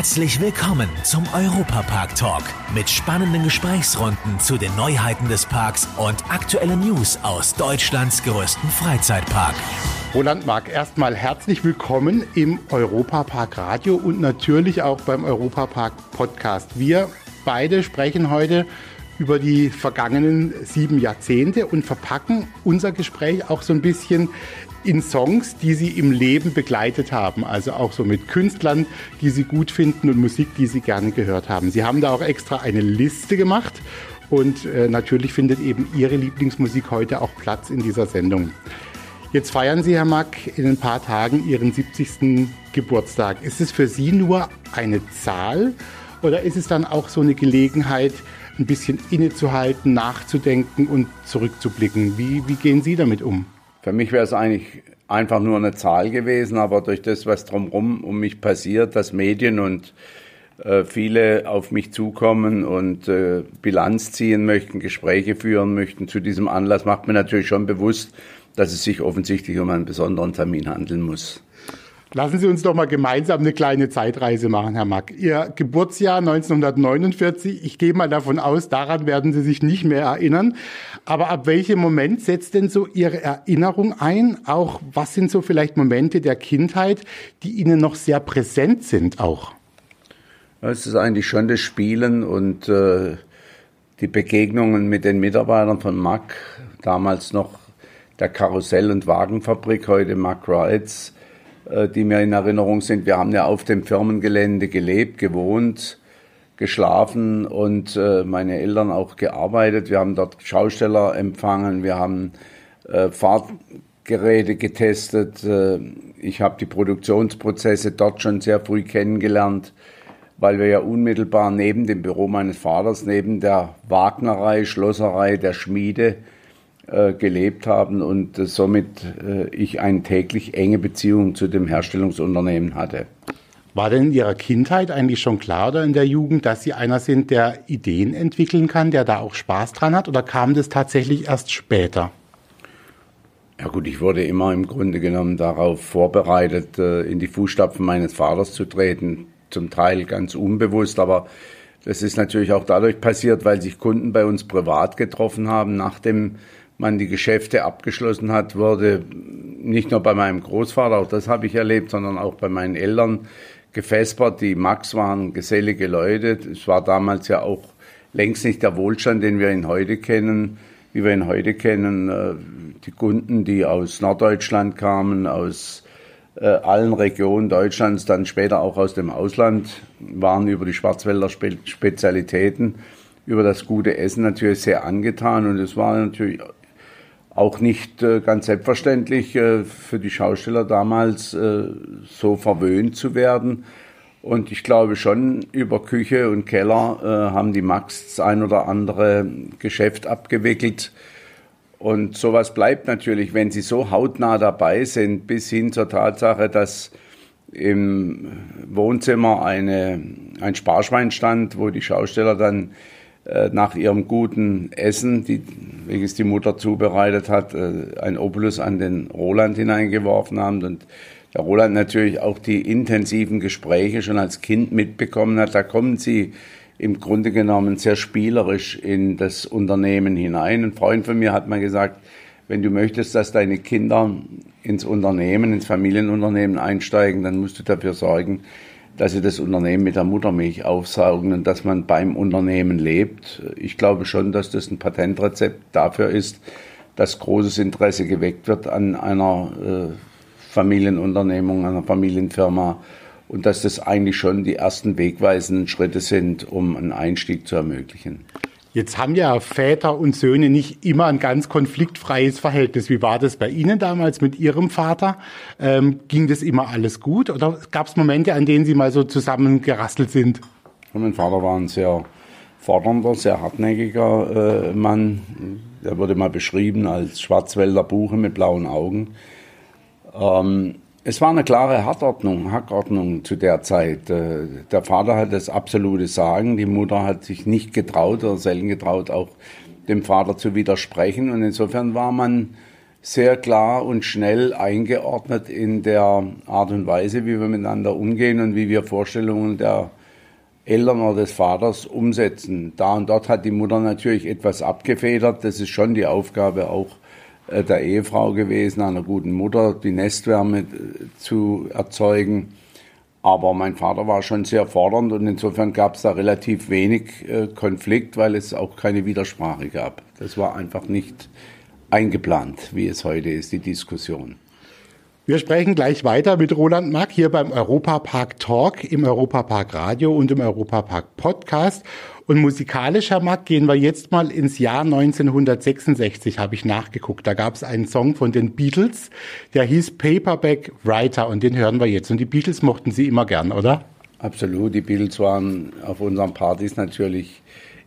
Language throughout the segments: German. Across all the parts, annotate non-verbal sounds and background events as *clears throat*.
Herzlich willkommen zum Europapark Talk mit spannenden Gesprächsrunden zu den Neuheiten des Parks und aktuellen News aus Deutschlands größten Freizeitpark. Roland Mark, erstmal herzlich willkommen im Europapark Radio und natürlich auch beim Europapark Podcast. Wir beide sprechen heute über die vergangenen sieben Jahrzehnte und verpacken unser Gespräch auch so ein bisschen in Songs, die sie im Leben begleitet haben. Also auch so mit Künstlern, die sie gut finden und Musik, die sie gerne gehört haben. Sie haben da auch extra eine Liste gemacht und äh, natürlich findet eben Ihre Lieblingsmusik heute auch Platz in dieser Sendung. Jetzt feiern Sie, Herr Mack, in ein paar Tagen Ihren 70. Geburtstag. Ist es für Sie nur eine Zahl oder ist es dann auch so eine Gelegenheit, ein bisschen innezuhalten, nachzudenken und zurückzublicken. Wie, wie gehen Sie damit um? Für mich wäre es eigentlich einfach nur eine Zahl gewesen, aber durch das, was drumherum um mich passiert, dass Medien und äh, viele auf mich zukommen und äh, Bilanz ziehen möchten, Gespräche führen möchten zu diesem Anlass, macht mir natürlich schon bewusst, dass es sich offensichtlich um einen besonderen Termin handeln muss. Lassen Sie uns doch mal gemeinsam eine kleine Zeitreise machen, Herr Mack. Ihr Geburtsjahr 1949, ich gehe mal davon aus, daran werden Sie sich nicht mehr erinnern. Aber ab welchem Moment setzt denn so Ihre Erinnerung ein? Auch was sind so vielleicht Momente der Kindheit, die Ihnen noch sehr präsent sind auch? Es ist eigentlich schon das Spielen und äh, die Begegnungen mit den Mitarbeitern von Mack, damals noch der Karussell- und Wagenfabrik, heute Mack Rides die mir in Erinnerung sind. Wir haben ja auf dem Firmengelände gelebt, gewohnt, geschlafen und äh, meine Eltern auch gearbeitet. Wir haben dort Schausteller empfangen, wir haben äh, Fahrgeräte getestet. ich habe die Produktionsprozesse dort schon sehr früh kennengelernt, weil wir ja unmittelbar neben dem Büro meines Vaters, neben der Wagnerei, Schlosserei, der Schmiede, äh, gelebt haben und äh, somit äh, ich eine täglich enge Beziehung zu dem Herstellungsunternehmen hatte. War denn in Ihrer Kindheit eigentlich schon klar oder in der Jugend, dass Sie einer sind, der Ideen entwickeln kann, der da auch Spaß dran hat oder kam das tatsächlich erst später? Ja gut, ich wurde immer im Grunde genommen darauf vorbereitet, in die Fußstapfen meines Vaters zu treten, zum Teil ganz unbewusst, aber das ist natürlich auch dadurch passiert, weil sich Kunden bei uns privat getroffen haben nach dem man die Geschäfte abgeschlossen hat, wurde nicht nur bei meinem Großvater, auch das habe ich erlebt, sondern auch bei meinen Eltern gefespert. Die Max waren gesellige Leute. Es war damals ja auch längst nicht der Wohlstand, den wir ihn heute kennen, wie wir ihn heute kennen. Äh, die Kunden, die aus Norddeutschland kamen, aus äh, allen Regionen Deutschlands, dann später auch aus dem Ausland, waren über die Schwarzwälder Spezialitäten, über das gute Essen natürlich sehr angetan. Und es war natürlich auch nicht äh, ganz selbstverständlich äh, für die Schausteller damals äh, so verwöhnt zu werden. Und ich glaube schon, über Küche und Keller haben die Max das ein oder andere Geschäft abgewickelt. Und sowas bleibt natürlich, wenn sie so hautnah dabei sind, bis hin zur Tatsache, dass im Wohnzimmer eine, ein Sparschwein stand, wo die Schausteller dann nach ihrem guten Essen, die, welches die Mutter zubereitet hat, äh, ein Opulus an den Roland hineingeworfen haben und der Roland natürlich auch die intensiven Gespräche schon als Kind mitbekommen hat. Da kommen sie im Grunde genommen sehr spielerisch in das Unternehmen hinein. Ein Freund von mir hat mal gesagt, wenn du möchtest, dass deine Kinder ins Unternehmen, ins Familienunternehmen einsteigen, dann musst du dafür sorgen, dass sie das Unternehmen mit der Muttermilch aufsaugen und dass man beim Unternehmen lebt. Ich glaube schon, dass das ein Patentrezept dafür ist, dass großes Interesse geweckt wird an einer äh, Familienunternehmung, einer Familienfirma und dass das eigentlich schon die ersten wegweisenden Schritte sind, um einen Einstieg zu ermöglichen. Jetzt haben ja Väter und Söhne nicht immer ein ganz konfliktfreies Verhältnis. Wie war das bei Ihnen damals mit Ihrem Vater? Ähm, ging das immer alles gut oder gab es Momente, an denen Sie mal so zusammengerastelt sind? mein Vater war ein sehr fordernder, sehr hartnäckiger äh, Mann. Er wurde mal beschrieben als Schwarzwälder Buche mit blauen Augen. Ähm, es war eine klare Hackordnung, Hackordnung zu der Zeit. Äh, der Vater hat das absolute Sagen, die Mutter hat sich nicht getraut oder selten getraut, auch dem Vater zu widersprechen. Und insofern war man sehr klar und schnell eingeordnet in der Art und Weise, wie wir miteinander umgehen und wie wir Vorstellungen der Eltern oder des Vaters umsetzen. Da und dort hat die Mutter natürlich etwas abgefedert. Das ist schon die Aufgabe auch der Ehefrau gewesen, einer guten Mutter, die Nestwärme äh, zu erzeugen. Aber mein Vater war schon sehr fordernd und insofern gab es da relativ wenig äh, Konflikt, weil es auch keine Widersprache gab. Das war einfach nicht eingeplant, wie es heute ist, die Diskussion. Wir sprechen gleich weiter mit Roland Mack hier beim Europapark Talk, im Europapark Radio und im Europapark Podcast. Und musikalisch, Herr Mack, gehen wir jetzt mal ins Jahr 1966, habe ich nachgeguckt. Da gab es einen Song von den Beatles, der hieß Paperback Writer und den hören wir jetzt. Und die Beatles mochten Sie immer gern, oder? Absolut, die Beatles waren auf unseren Partys natürlich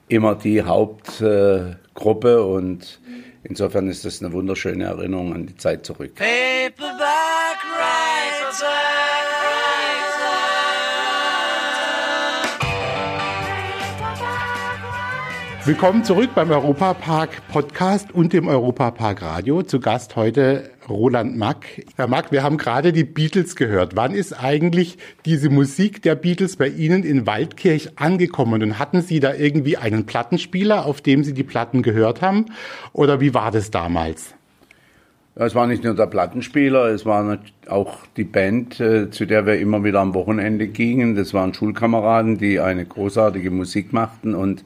immer die Hauptgruppe äh, und Insofern ist das eine wunderschöne Erinnerung an die Zeit zurück. Paperback Willkommen zurück beim Europapark Podcast und dem Europapark Radio. Zu Gast heute Roland Mack. Herr Mack, wir haben gerade die Beatles gehört. Wann ist eigentlich diese Musik der Beatles bei Ihnen in Waldkirch angekommen? Und hatten Sie da irgendwie einen Plattenspieler, auf dem Sie die Platten gehört haben? Oder wie war das damals? Es war nicht nur der Plattenspieler, es war auch die Band, äh, zu der wir immer wieder am Wochenende gingen. Das waren Schulkameraden, die eine großartige Musik machten und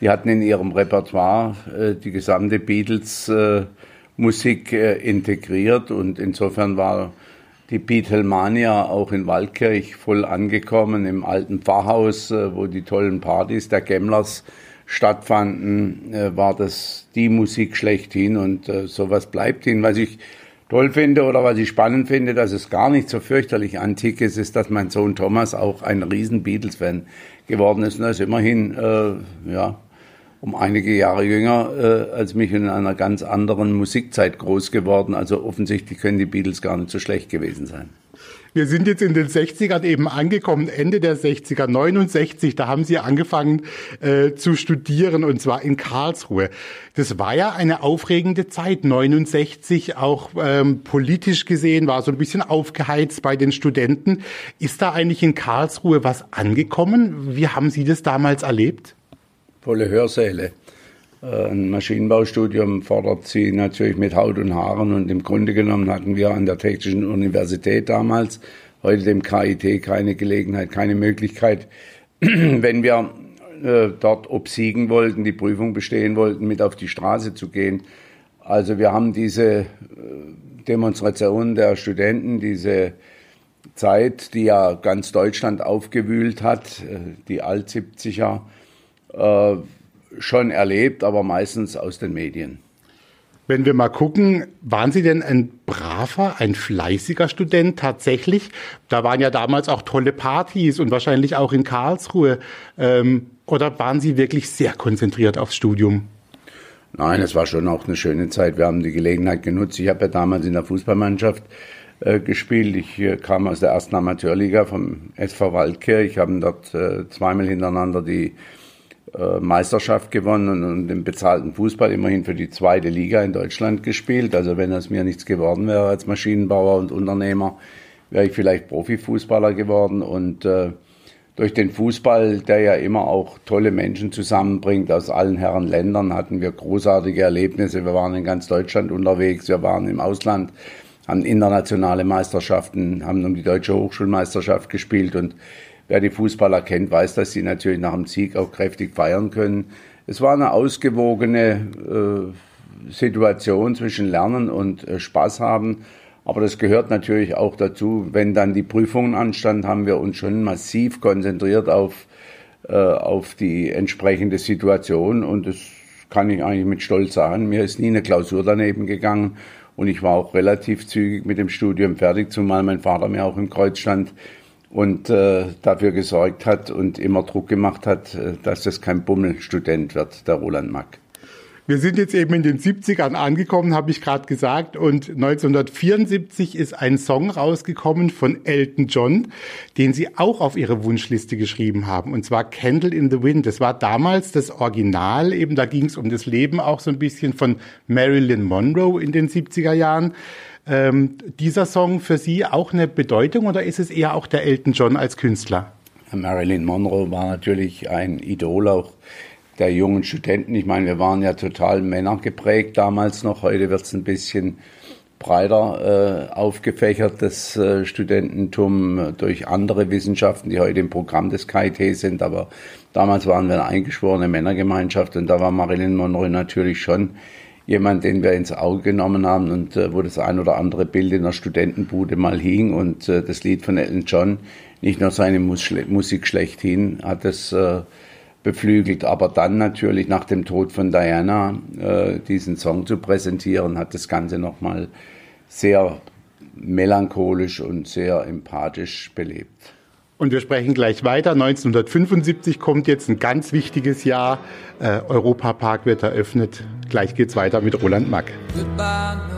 die hatten in ihrem Repertoire äh, die gesamte Beatles-Musik äh, äh, integriert und insofern war die Beatlemania auch in Waldkirch voll angekommen, im alten Pfarrhaus, äh, wo die tollen Partys der Gemmlers stattfanden, äh, war das die Musik schlechthin und äh, sowas bleibt ihnen. Was ich toll finde oder was ich spannend finde, dass es gar nicht so fürchterlich antik ist, ist, dass mein Sohn Thomas auch ein riesen Beatles-Fan geworden ist. Und ist immerhin, äh, ja, um einige Jahre jünger äh, als mich in einer ganz anderen Musikzeit groß geworden. Also offensichtlich können die Beatles gar nicht so schlecht gewesen sein. Wir sind jetzt in den 60ern eben angekommen, Ende der 60er, 69, da haben Sie angefangen äh, zu studieren und zwar in Karlsruhe. Das war ja eine aufregende Zeit, 69, auch ähm, politisch gesehen, war so ein bisschen aufgeheizt bei den Studenten. Ist da eigentlich in Karlsruhe was angekommen? Wie haben Sie das damals erlebt? Volle Hörsäle. Äh, ein Maschinenbaustudium fordert sie natürlich mit Haut und Haaren und im Grunde genommen hatten wir an der Technischen Universität damals, heute dem KIT, keine Gelegenheit, keine Möglichkeit, *clears throat* wenn wir äh, dort obsiegen wollten, die Prüfung bestehen wollten, mit auf die Straße zu gehen. Also wir haben diese äh, Demonstration der Studenten, diese Zeit, die ja ganz Deutschland aufgewühlt hat, die Alt-70er, äh, schon erlebt, aber meistens aus den Medien. Wenn wir mal gucken, waren Sie denn ein braver, ein fleißiger Student tatsächlich? Da waren ja damals auch tolle Partys und wahrscheinlich auch in Karlsruhe. Ähm, oder waren Sie wirklich sehr konzentriert aufs Studium? Nein, es war schon auch eine schöne Zeit. Wir haben die Gelegenheit genutzt. Ich habe ja damals in der Fußballmannschaft äh, gespielt. Ich äh, kam aus der ersten Amateurliga vom SV Waldkirch, haben dort äh, zweimal hintereinander die Meisterschaft gewonnen und im bezahlten Fußball immerhin für die zweite Liga in Deutschland gespielt. Also wenn es mir nichts geworden wäre als Maschinenbauer und Unternehmer, wäre ich vielleicht Profifußballer geworden und äh, durch den Fußball, der ja immer auch tolle Menschen zusammenbringt aus allen Herren Ländern, hatten wir großartige Erlebnisse. Wir waren in ganz Deutschland unterwegs, wir waren im Ausland, haben internationale Meisterschaften, haben um die deutsche Hochschulmeisterschaft gespielt und Wer die Fußballer kennt, weiß, dass sie natürlich nach dem Sieg auch kräftig feiern können. Es war eine ausgewogene äh, Situation zwischen Lernen und äh, Spaß haben. Aber das gehört natürlich auch dazu. Wenn dann die Prüfungen anstanden, haben wir uns schon massiv konzentriert auf, äh, auf die entsprechende Situation. Und das kann ich eigentlich mit Stolz sagen. Mir ist nie eine Klausur daneben gegangen. Und ich war auch relativ zügig mit dem Studium fertig, zumal mein Vater mir auch im Kreuz stand und äh, dafür gesorgt hat und immer Druck gemacht hat, äh, dass das kein Bummelstudent wird, der Roland Mack. Wir sind jetzt eben in den 70ern angekommen, habe ich gerade gesagt. Und 1974 ist ein Song rausgekommen von Elton John, den Sie auch auf Ihre Wunschliste geschrieben haben. Und zwar Candle in the Wind. Das war damals das Original. Eben da ging es um das Leben auch so ein bisschen von Marilyn Monroe in den 70er Jahren. Ähm, dieser Song für Sie auch eine Bedeutung oder ist es eher auch der Elton John als Künstler? Marilyn Monroe war natürlich ein Idol auch der jungen Studenten. Ich meine, wir waren ja total männergeprägt damals noch. Heute wird es ein bisschen breiter äh, aufgefächert, das äh, Studententum durch andere Wissenschaften, die heute im Programm des KIT sind. Aber damals waren wir eine eingeschworene Männergemeinschaft und da war Marilyn Monroe natürlich schon jemand, den wir ins Auge genommen haben und äh, wo das ein oder andere Bild in der Studentenbude mal hing und äh, das Lied von Elton John, nicht nur seine Mus Musik schlechthin, hat es äh, beflügelt. Aber dann natürlich nach dem Tod von Diana äh, diesen Song zu präsentieren, hat das Ganze nochmal sehr melancholisch und sehr empathisch belebt. Und wir sprechen gleich weiter. 1975 kommt jetzt ein ganz wichtiges Jahr. Äh, Europapark wird eröffnet. Gleich geht's weiter mit Roland Mack. Goodbye, no,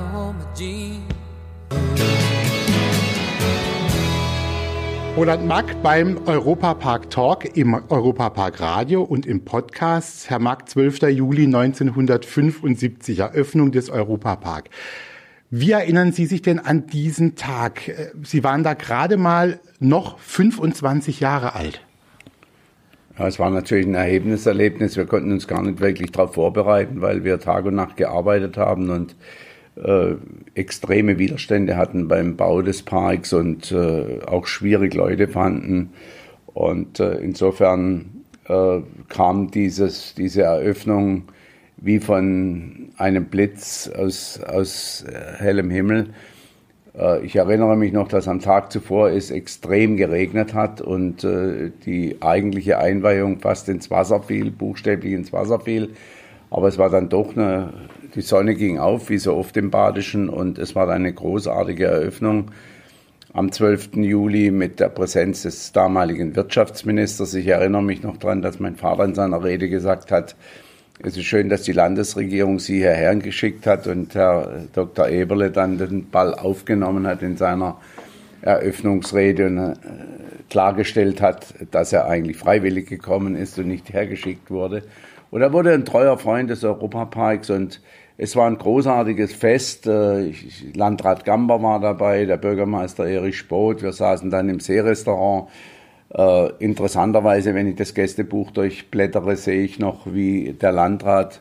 Roland Mack beim Europapark Talk im Europapark Radio und im Podcast. Herr Mack, 12. Juli 1975, Eröffnung des Europapark. Wie erinnern Sie sich denn an diesen Tag? Sie waren da gerade mal noch 25 Jahre alt. Ja, es war natürlich ein Erlebnis. Wir konnten uns gar nicht wirklich darauf vorbereiten, weil wir Tag und Nacht gearbeitet haben und äh, extreme Widerstände hatten beim Bau des Parks und äh, auch schwierig Leute fanden. Und äh, insofern äh, kam dieses, diese Eröffnung wie von einem Blitz aus, aus äh, hellem Himmel. Äh, ich erinnere mich noch, dass am Tag zuvor es extrem geregnet hat und die eigentliche Einweihung fast ins Wasser fiel, buchstäblich ins Wasser fiel. Aber es war dann doch eine die Sonne ging auf, wie so oft im Badischen, und es war eine großartige Eröffnung am 12. Juli mit der Präsenz des damaligen Wirtschaftsministers. Ich erinnere mich noch daran, dass mein Vater in seiner Rede gesagt hat, es ist schön, dass die Landesregierung Sie hierher geschickt hat und Herr Dr. Eberle dann den Ball aufgenommen hat in seiner Eröffnungsrede und äh, klargestellt hat, dass er eigentlich freiwillig gekommen ist und nicht hergeschickt wurde. Und er wurde ein treuer Freund des Europaparks und es war ein großartiges Fest. Äh, Landrat Gamber war dabei, der Bürgermeister Erich Spoth. Wir saßen dann im Seerestaurant. Äh, interessanterweise, wenn ich das Gästebuch durchblättere, sehe ich noch, wie der Landrat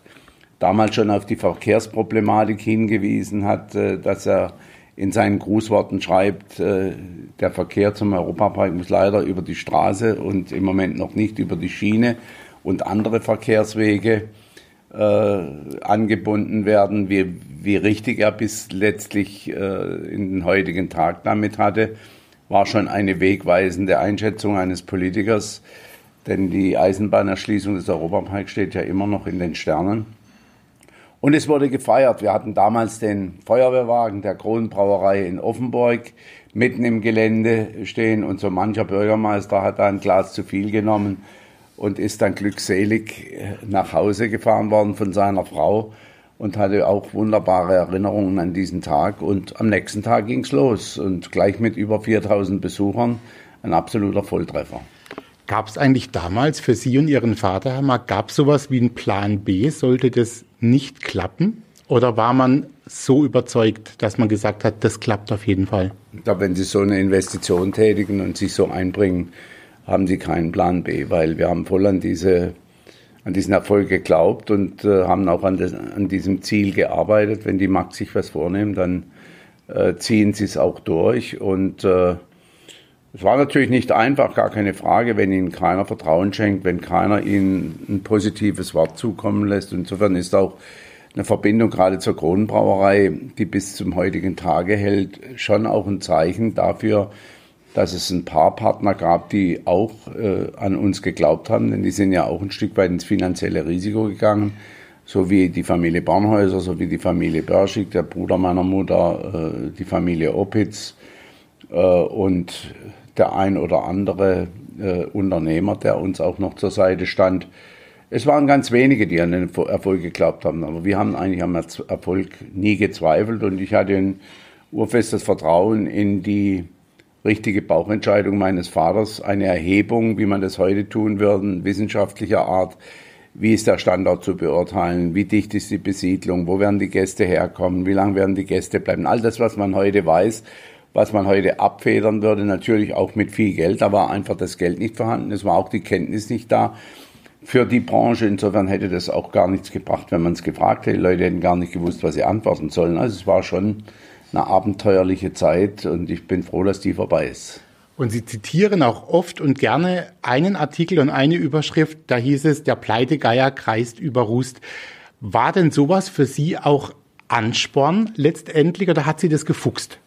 damals schon auf die Verkehrsproblematik hingewiesen hat, äh, dass er in seinen Grußworten schreibt, der Verkehr zum Europapark muss leider über die Straße und im Moment noch nicht über die Schiene und andere Verkehrswege äh, angebunden werden, wie, wie richtig er bis letztlich äh, in den heutigen Tag damit hatte, war schon eine wegweisende Einschätzung eines Politikers, denn die Eisenbahnerschließung des Europaparks steht ja immer noch in den Sternen. Und es wurde gefeiert. Wir hatten damals den Feuerwehrwagen der Kronbrauerei in Offenburg mitten im Gelände stehen und so mancher Bürgermeister hat da ein Glas zu viel genommen und ist dann glückselig äh, nach Hause gefahren worden von seiner Frau und hatte auch wunderbare Erinnerungen an diesen Tag. Und am nächsten Tag ging es los und gleich mit über 4000 Besuchern ein absoluter Volltreffer. Gab es eigentlich damals für Sie und Ihren Vater, Herr Mark, gab es sowas wie einen Plan B? Sollte das nicht klappen? Oder war man so überzeugt, dass man gesagt hat, das klappt auf jeden Fall? Glaube, wenn Sie so eine Investition tätigen und sich so einbringen, haben sie keinen Plan B, weil wir haben voll an diese an diesen Erfolg geglaubt und äh, haben auch an, das, an, diesem Ziel gearbeitet. Wenn die Max sich was vornehmen, dann äh, ziehen sie es auch durch. Und äh, es war natürlich nicht einfach, gar keine Frage, wenn ihnen keiner Vertrauen schenkt, wenn keiner ihnen ein positives Wort zukommen lässt. Insofern ist auch eine Verbindung gerade zur Kronenbrauerei, die bis zum heutigen Tage hält, schon auch ein Zeichen dafür, dass es ein paar Partner gab, die auch äh, an uns geglaubt haben, denn die sind ja auch ein Stück weit ins finanzielle Risiko gegangen, so wie die Familie Bornhäuser, so wie die Familie Börschig, der Bruder meiner Mutter, äh, die Familie Opitz äh, und der ein oder andere äh, Unternehmer, der uns auch noch zur Seite stand. Es waren ganz wenige, die an den Erfolg geglaubt haben, aber wir haben eigentlich am Erfolg nie gezweifelt und ich hatte ein urfestes Vertrauen in die richtige Bauchentscheidung meines Vaters, eine Erhebung, wie man das heute tun würde, wissenschaftlicher Art. Wie ist der Standort zu beurteilen? Wie dicht ist die Besiedlung? Wo werden die Gäste herkommen? Wie lange werden die Gäste bleiben? All das, was man heute weiß, was man heute abfedern würde, natürlich auch mit viel Geld, da war einfach das Geld nicht vorhanden. Es war auch die Kenntnis nicht da für die Branche. Insofern hätte das auch gar nichts gebracht, wenn man es gefragt hätte. Die Leute hätten gar nicht gewusst, was sie antworten sollen. Also es war schon eine abenteuerliche Zeit und ich bin froh, dass die vorbei ist. Und Sie zitieren auch oft und gerne einen Artikel und eine Überschrift, da hieß es, der Pleitegeier kreist über Rust. War denn sowas für Sie auch Ansporn letztendlich oder hat Sie das gefuchst?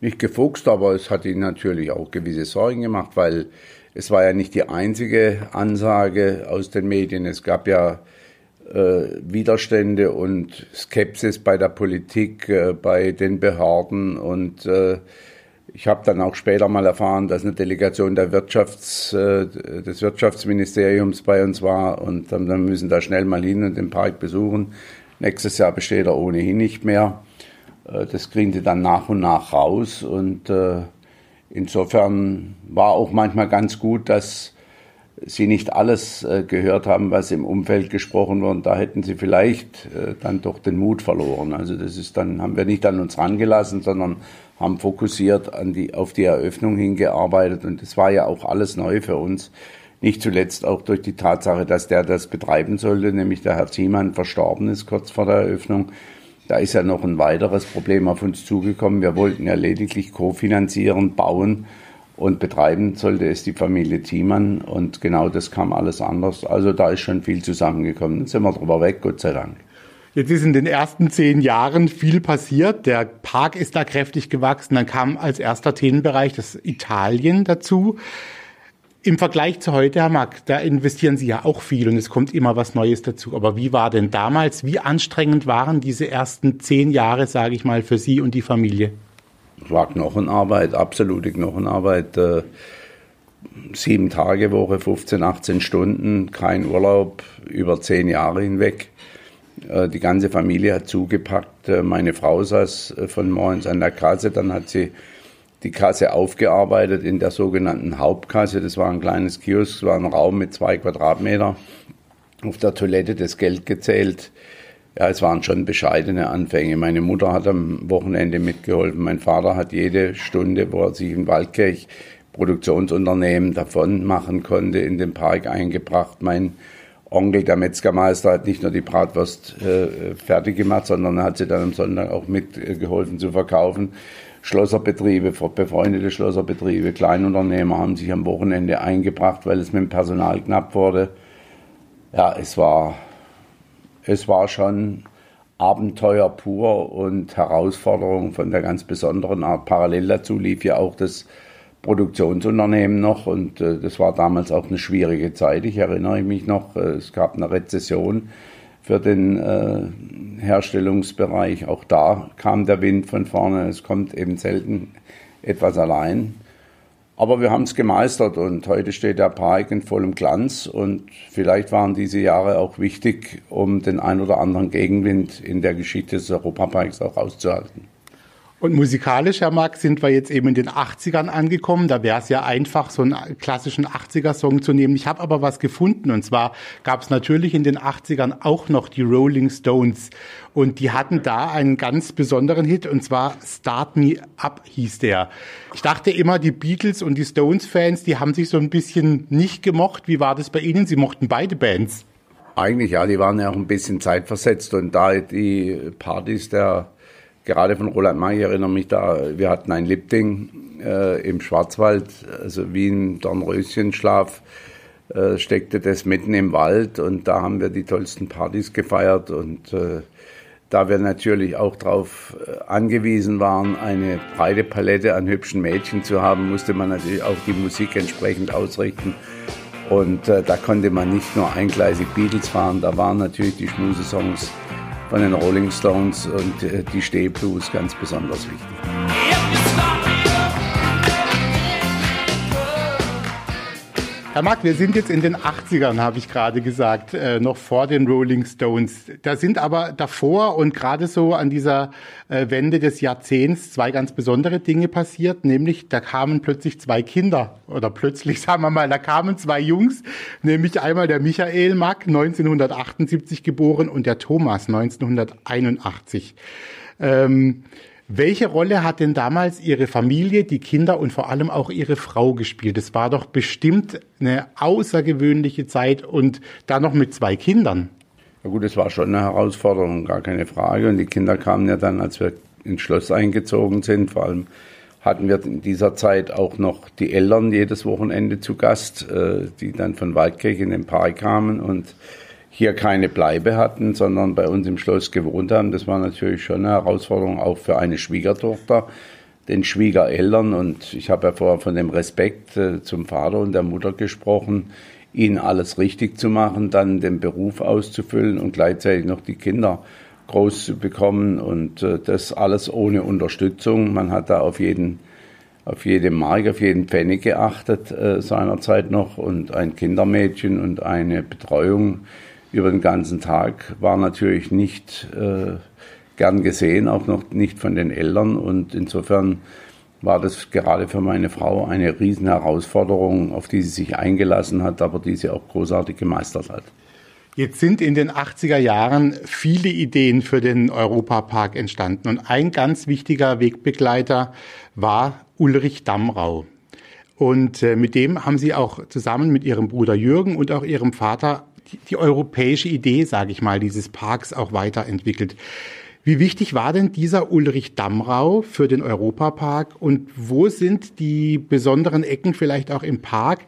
Nicht gefuchst, aber es hat Ihnen natürlich auch gewisse Sorgen gemacht, weil es war ja nicht die einzige Ansage aus den Medien. Es gab ja äh, Widerstände und Skepsis bei der Politik, äh, bei den Behörden und äh, ich habe dann auch später mal erfahren, dass eine Delegation Wirtschafts, äh, des Wirtschaftsministeriums bei uns war und dann, dann müssen da schnell mal hin und den Park besuchen. Nächstes Jahr besteht er ohnehin nicht mehr. Äh, das kriegen die dann nach und nach raus und äh, insofern war auch manchmal ganz gut, dass Sie nicht alles äh, gehört haben, was im Umfeld gesprochen wurde. Da hätten Sie vielleicht äh, dann doch den Mut verloren. Also das ist dann, haben wir nicht an uns rangelassen, sondern haben fokussiert an die, auf die Eröffnung hingearbeitet. Und das war ja auch alles neu für uns. Nicht zuletzt auch durch die Tatsache, dass der das betreiben sollte, nämlich der Herr Ziemann verstorben ist kurz vor der Eröffnung. Da ist ja noch ein weiteres Problem auf uns zugekommen. Wir wollten ja lediglich kofinanzieren, bauen und betreiben sollte es die Familie Thiemann und genau das kam alles anders. Also da ist schon viel zusammengekommen. Jetzt sind wir drüber weg, Gott sei Dank. Jetzt ist in den ersten zehn Jahren viel passiert. Der Park ist da kräftig gewachsen. Dann kam als erster Themenbereich das Italien dazu. Im Vergleich zu heute, Herr Mack, da investieren Sie ja auch viel und es kommt immer was Neues dazu. Aber wie war denn damals, wie anstrengend waren diese ersten zehn Jahre, sage ich mal, für Sie und die Familie? War Knochenarbeit, absolute Knochenarbeit. Äh, sieben Tage Woche, 15, 18 Stunden, kein Urlaub, über zehn Jahre hinweg. Äh, die ganze Familie hat zugepackt. Äh, meine Frau saß von morgens an der Kasse, dann hat sie die Kasse aufgearbeitet in der sogenannten Hauptkasse. Das war ein kleines Kiosk, war ein Raum mit zwei Quadratmeter. Auf der Toilette das Geld gezählt. Ja, es waren schon bescheidene Anfänge. Meine Mutter hat am Wochenende mitgeholfen. Mein Vater hat jede Stunde, wo er sich in Waldkirch Produktionsunternehmen davon machen konnte, in den Park eingebracht. Mein Onkel, der Metzgermeister, hat nicht nur die Bratwurst äh, fertig gemacht, sondern hat sie dann am Sonntag auch mitgeholfen zu verkaufen. Schlosserbetriebe, befreundete Schlosserbetriebe, Kleinunternehmer haben sich am Wochenende eingebracht, weil es mit dem Personal knapp wurde. Ja, es war es war schon Abenteuer pur und Herausforderung von der ganz besonderen Art. Parallel dazu lief ja auch das Produktionsunternehmen noch und äh, das war damals auch eine schwierige Zeit. Ich erinnere mich noch, äh, es gab eine Rezession für den äh, Herstellungsbereich. Auch da kam der Wind von vorne. Es kommt eben selten etwas allein. Aber wir haben es gemeistert und heute steht der Park in vollem Glanz und vielleicht waren diese Jahre auch wichtig, um den ein oder anderen Gegenwind in der Geschichte des Europaparks auch auszuhalten. Und musikalisch, Herr Max, sind wir jetzt eben in den 80ern angekommen. Da wäre es ja einfach, so einen klassischen 80er-Song zu nehmen. Ich habe aber was gefunden. Und zwar gab es natürlich in den 80ern auch noch die Rolling Stones. Und die hatten da einen ganz besonderen Hit. Und zwar Start Me Up hieß der. Ich dachte immer, die Beatles und die Stones-Fans, die haben sich so ein bisschen nicht gemocht. Wie war das bei Ihnen? Sie mochten beide Bands. Eigentlich ja, die waren ja auch ein bisschen zeitversetzt. Und da die Partys der gerade von Roland May, ich erinnere mich da, wir hatten ein Lipding äh, im Schwarzwald, also wie ein Dornröschenschlaf, äh, steckte das mitten im Wald und da haben wir die tollsten Partys gefeiert und äh, da wir natürlich auch darauf äh, angewiesen waren, eine breite Palette an hübschen Mädchen zu haben, musste man natürlich auch die Musik entsprechend ausrichten. Und äh, da konnte man nicht nur eingleisig Beatles fahren, da waren natürlich die Schmusesongs von den Rolling Stones und äh, die Stehblues ganz besonders wichtig. Herr Mack, wir sind jetzt in den 80ern, habe ich gerade gesagt, äh, noch vor den Rolling Stones. Da sind aber davor und gerade so an dieser äh, Wende des Jahrzehnts zwei ganz besondere Dinge passiert, nämlich da kamen plötzlich zwei Kinder oder plötzlich *laughs* sagen wir mal, da kamen zwei Jungs, nämlich einmal der Michael Mack, 1978 geboren und der Thomas, 1981. Ähm, welche Rolle hat denn damals Ihre Familie, die Kinder und vor allem auch Ihre Frau gespielt? Es war doch bestimmt eine außergewöhnliche Zeit und da noch mit zwei Kindern. Ja gut, es war schon eine Herausforderung, gar keine Frage. Und die Kinder kamen ja dann, als wir ins Schloss eingezogen sind. Vor allem hatten wir in dieser Zeit auch noch die Eltern jedes Wochenende zu Gast, äh, die dann von Waldkirch in den Park kamen und hier keine Bleibe hatten, sondern bei uns im Schloss gewohnt haben. Das war natürlich schon eine Herausforderung auch für eine Schwiegertochter, den Schwiegereltern. Und ich habe ja vorher von dem Respekt äh, zum Vater und der Mutter gesprochen, ihnen alles richtig zu machen, dann den Beruf auszufüllen und gleichzeitig noch die Kinder groß zu bekommen und äh, das alles ohne Unterstützung. Man hat da auf jeden auf jede Mark, auf jeden Pfennig geachtet äh, seinerzeit noch und ein Kindermädchen und eine Betreuung über den ganzen Tag war natürlich nicht äh, gern gesehen, auch noch nicht von den Eltern. Und insofern war das gerade für meine Frau eine riesen Herausforderung, auf die sie sich eingelassen hat, aber die sie auch großartig gemeistert hat. Jetzt sind in den 80er Jahren viele Ideen für den Europapark entstanden und ein ganz wichtiger Wegbegleiter war Ulrich Damrau. Und äh, mit dem haben Sie auch zusammen mit Ihrem Bruder Jürgen und auch Ihrem Vater die, europäische Idee, sage ich mal, dieses Parks auch weiterentwickelt. Wie wichtig war denn dieser Ulrich Damrau für den Europapark und wo sind die besonderen Ecken vielleicht auch im Park,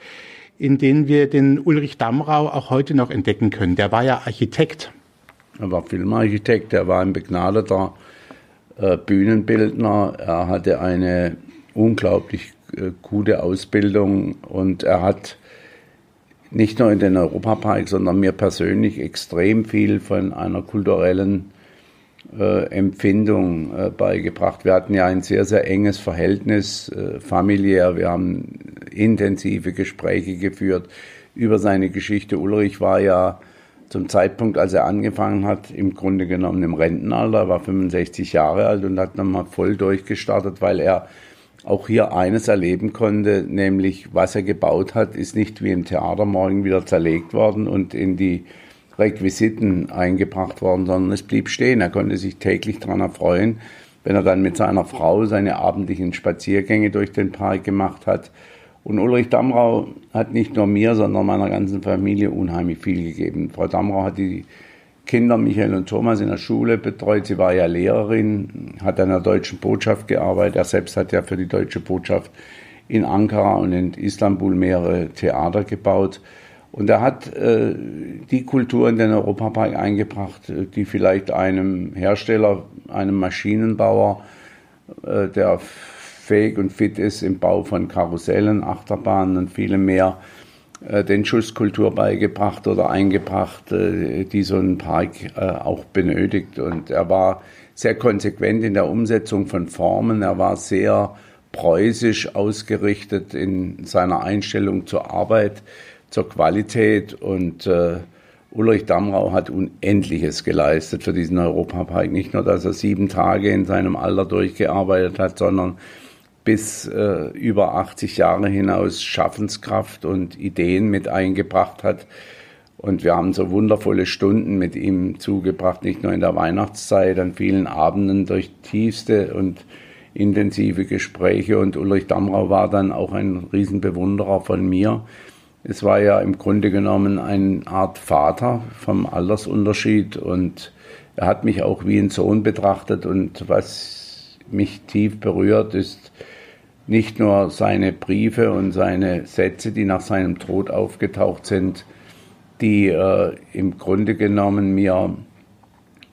in denen wir den Ulrich Damrau auch heute noch entdecken können? Der war ja Architekt. Er war Filmarchitekt, er war ein begnadeter äh, Bühnenbildner, er hatte eine unglaublich äh, gute Ausbildung und er hat nicht nur in den Europapark, sondern mir persönlich extrem viel von einer kulturellen äh, Empfindung äh, beigebracht. Wir hatten ja ein sehr, sehr enges Verhältnis äh, familiär. Wir haben intensive Gespräche geführt über seine Geschichte. Ulrich war ja zum Zeitpunkt, als er angefangen hat, im Grunde genommen im Rentenalter, er war 65 Jahre alt und hat nochmal voll durchgestartet, weil er auch hier eines erleben konnte, nämlich was er gebaut hat, ist nicht wie im Theater morgen wieder zerlegt worden und in die Requisiten eingebracht worden, sondern es blieb stehen. Er konnte sich täglich daran erfreuen, wenn er dann mit seiner Frau seine abendlichen Spaziergänge durch den Park gemacht hat. Und Ulrich Damrau hat nicht nur mir, sondern meiner ganzen Familie unheimlich viel gegeben. Frau Damrau hat die Kinder, Michael und Thomas, in der Schule betreut. Sie war ja Lehrerin, hat an der deutschen Botschaft gearbeitet. Er selbst hat ja für die deutsche Botschaft in Ankara und in Istanbul mehrere Theater gebaut. Und er hat äh, die Kultur in den Europapark eingebracht, äh, die vielleicht einem Hersteller, einem Maschinenbauer, äh, der fähig und fit ist im Bau von Karussellen, Achterbahnen und vielem mehr, den Schusskultur beigebracht oder eingebracht, äh, die so ein Park äh, auch benötigt. Und er war sehr konsequent in der Umsetzung von Formen. Er war sehr preußisch ausgerichtet in seiner Einstellung zur Arbeit, zur Qualität und äh, Ulrich Damrau hat Unendliches geleistet für diesen Europapark. Nicht nur, dass er sieben Tage in seinem Alter durchgearbeitet hat, sondern bis äh, über 80 Jahre hinaus Schaffenskraft und Ideen mit eingebracht hat. Und wir haben so wundervolle Stunden mit ihm zugebracht, nicht nur in der Weihnachtszeit, an vielen Abenden durch tiefste und intensive Gespräche. Und Ulrich Damrau war dann auch ein Riesenbewunderer von mir. Es war ja im Grunde genommen eine Art Vater vom Altersunterschied und er hat mich auch wie ein Sohn betrachtet. Und was mich tief berührt, ist, nicht nur seine Briefe und seine Sätze, die nach seinem Tod aufgetaucht sind, die äh, im Grunde genommen mir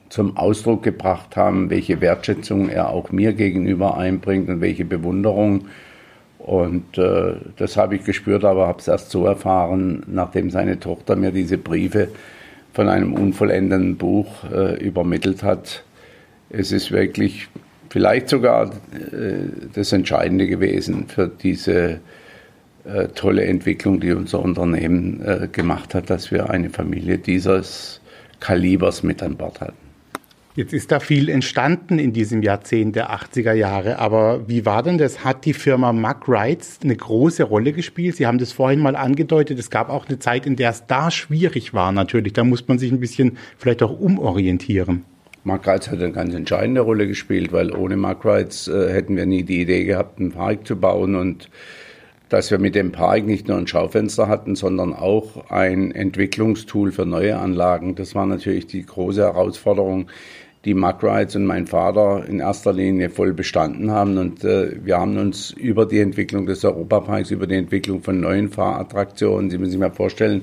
zum Ausdruck gebracht haben, welche Wertschätzung er auch mir gegenüber einbringt und welche Bewunderung. Und äh, das habe ich gespürt, aber habe es erst so erfahren, nachdem seine Tochter mir diese Briefe von einem unvollendeten Buch äh, übermittelt hat. Es ist wirklich vielleicht sogar äh, das Entscheidende gewesen für diese äh, tolle Entwicklung, die unser Unternehmen äh, gemacht hat, dass wir eine Familie dieses Kalibers mit an Bord hatten. Jetzt ist da viel entstanden in diesem Jahrzehnt der 80er Jahre, aber wie war denn das? Hat die Firma Mack Rights eine große Rolle gespielt? Sie haben das vorhin mal angedeutet. Es gab auch eine Zeit, in der es da schwierig war natürlich. Da muss man sich ein bisschen vielleicht auch umorientieren. Mark Reitz hat eine ganz entscheidende Rolle gespielt, weil ohne Mark Reitz äh, hätten wir nie die Idee gehabt, einen Park zu bauen und dass wir mit dem Park nicht nur ein Schaufenster hatten, sondern auch ein Entwicklungstool für neue Anlagen. Das war natürlich die große Herausforderung, die Mark Rides und mein Vater in erster Linie voll bestanden haben. Und äh, wir haben uns über die Entwicklung des Europaparks, über die Entwicklung von neuen Fahrattraktionen, Sie müssen sich mal vorstellen,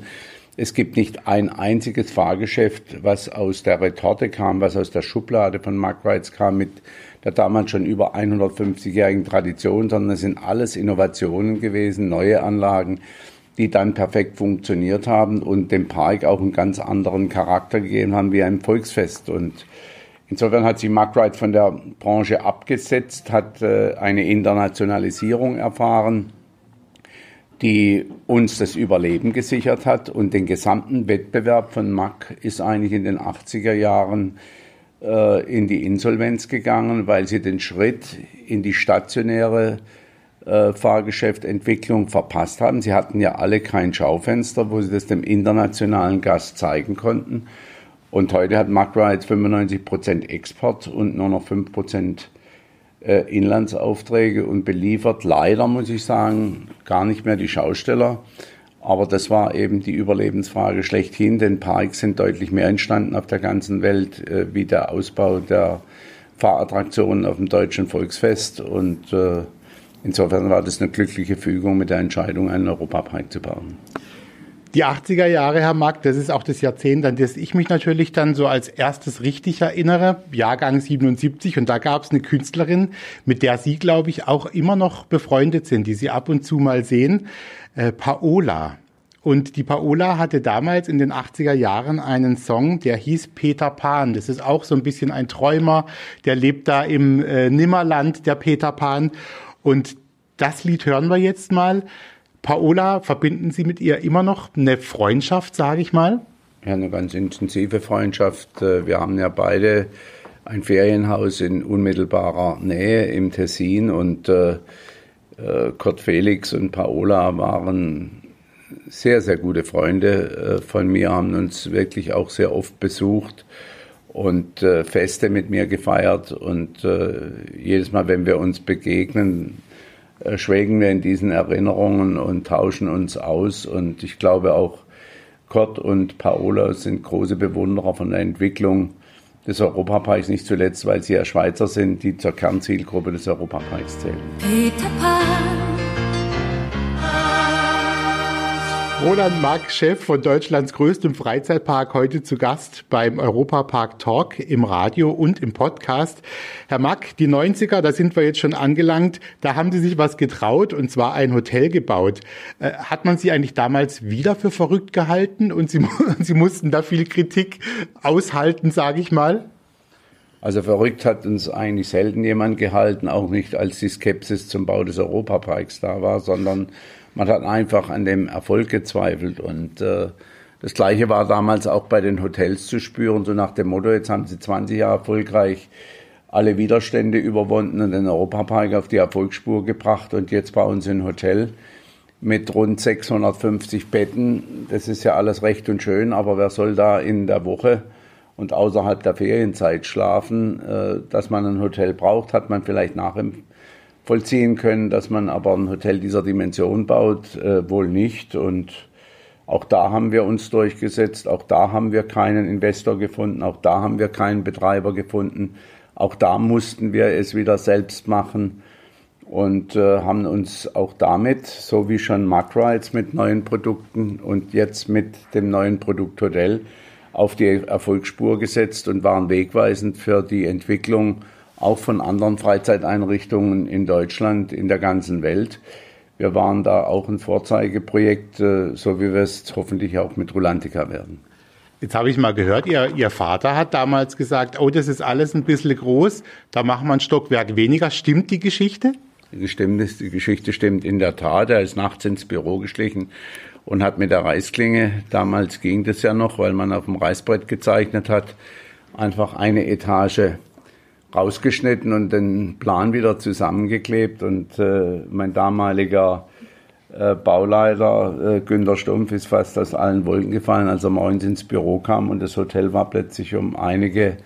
es gibt nicht ein einziges Fahrgeschäft, was aus der Retorte kam, was aus der Schublade von Mark Rides kam mit der damals schon über 150-jährigen Tradition, sondern es sind alles Innovationen gewesen, neue Anlagen, die dann perfekt funktioniert haben und dem Park auch einen ganz anderen Charakter gegeben haben wie ein Volksfest. Und insofern hat sich Markride von der Branche abgesetzt, hat äh, eine Internationalisierung erfahren die uns das Überleben gesichert hat. Und den gesamten Wettbewerb von Mack ist eigentlich in den 80er Jahren äh, in die Insolvenz gegangen, weil sie den Schritt in die stationäre äh, Fahrgeschäftentwicklung verpasst haben. Sie hatten ja alle kein Schaufenster, wo sie das dem internationalen Gast zeigen konnten. Und heute hat Mack Rides 95 Prozent Export und nur noch 5 Prozent äh, Inlandsaufträge und beliefert leider, muss ich sagen, gar nicht mehr die Schausteller. Aber das war eben die Überlebensfrage schlechthin, denn Parks sind deutlich mehr entstanden auf der ganzen Welt, äh, wie der Ausbau der Fahrattraktionen auf dem deutschen Volksfest. Und äh, insofern war das eine glückliche Fügung mit der Entscheidung, einen Europapark zu bauen. Die 80er Jahre, Herr Mack, das ist auch das Jahrzehnt, an das ich mich natürlich dann so als erstes richtig erinnere, Jahrgang 77. Und da gab es eine Künstlerin, mit der Sie, glaube ich, auch immer noch befreundet sind, die Sie ab und zu mal sehen, äh, Paola. Und die Paola hatte damals in den 80er Jahren einen Song, der hieß Peter Pan. Das ist auch so ein bisschen ein Träumer, der lebt da im äh, Nimmerland, der Peter Pan. Und das Lied hören wir jetzt mal. Paola, verbinden Sie mit ihr immer noch eine Freundschaft, sage ich mal? Ja, eine ganz intensive Freundschaft. Äh, wir haben ja beide ein Ferienhaus in unmittelbarer Nähe im Tessin und äh, äh, Kurt Felix und Paola waren sehr, sehr gute Freunde von mir, haben uns wirklich auch sehr oft besucht und Feste mit mir gefeiert und jedes Mal, wenn wir uns begegnen, schwelgen wir in diesen Erinnerungen und tauschen uns aus. Und ich glaube auch Kurt und Paola sind große Bewunderer von der Entwicklung des Europaparks, nicht zuletzt, weil sie ja Schweizer sind, die zur Kernzielgruppe des Europaparks zählen. Peter Pan. Roland Mack, Chef von Deutschlands größtem Freizeitpark, heute zu Gast beim Europapark Talk im Radio und im Podcast. Herr Mack, die 90er, da sind wir jetzt schon angelangt, da haben Sie sich was getraut und zwar ein Hotel gebaut. Äh, hat man Sie eigentlich damals wieder für verrückt gehalten und Sie, *laughs* Sie mussten da viel Kritik aushalten, sage ich mal? Also verrückt hat uns eigentlich selten jemand gehalten, auch nicht als die Skepsis zum Bau des Europaparks da war, sondern man hat einfach an dem Erfolg gezweifelt und äh, das Gleiche war damals auch bei den Hotels zu spüren, so nach dem Motto, jetzt haben sie 20 Jahre erfolgreich alle Widerstände überwunden und den Europapark auf die Erfolgsspur gebracht und jetzt bauen sie ein Hotel mit rund 650 Betten. Das ist ja alles recht und schön, aber wer soll da in der Woche und außerhalb der Ferienzeit schlafen? Äh, dass man ein Hotel braucht, hat man vielleicht nachempfunden vollziehen können, dass man aber ein Hotel dieser Dimension baut, äh, wohl nicht. Und auch da haben wir uns durchgesetzt, auch da haben wir keinen Investor gefunden, auch da haben wir keinen Betreiber gefunden, auch da mussten wir es wieder selbst machen und äh, haben uns auch damit, so wie schon Macrides mit neuen Produkten und jetzt mit dem neuen Produkt Hotel, auf die Erfolgsspur gesetzt und waren wegweisend für die Entwicklung auch von anderen Freizeiteinrichtungen in Deutschland, in der ganzen Welt. Wir waren da auch ein Vorzeigeprojekt, äh, so wie wir es hoffentlich auch mit Rulantica werden. Jetzt habe ich mal gehört, ihr, ihr Vater hat damals gesagt, oh, das ist alles ein bisschen groß, da machen wir ein Stockwerk weniger. Stimmt die Geschichte? Die, stimmt, die Geschichte stimmt in der Tat. Er ist nachts ins Büro geschlichen und hat mit der Reißklinge, damals ging das ja noch, weil man auf dem Reißbrett gezeichnet hat, einfach eine Etage rausgeschnitten und den Plan wieder zusammengeklebt. Und äh, mein damaliger äh, Bauleiter äh, Günter Stumpf ist fast aus allen Wolken gefallen, als er morgens ins Büro kam und das Hotel war plötzlich um einige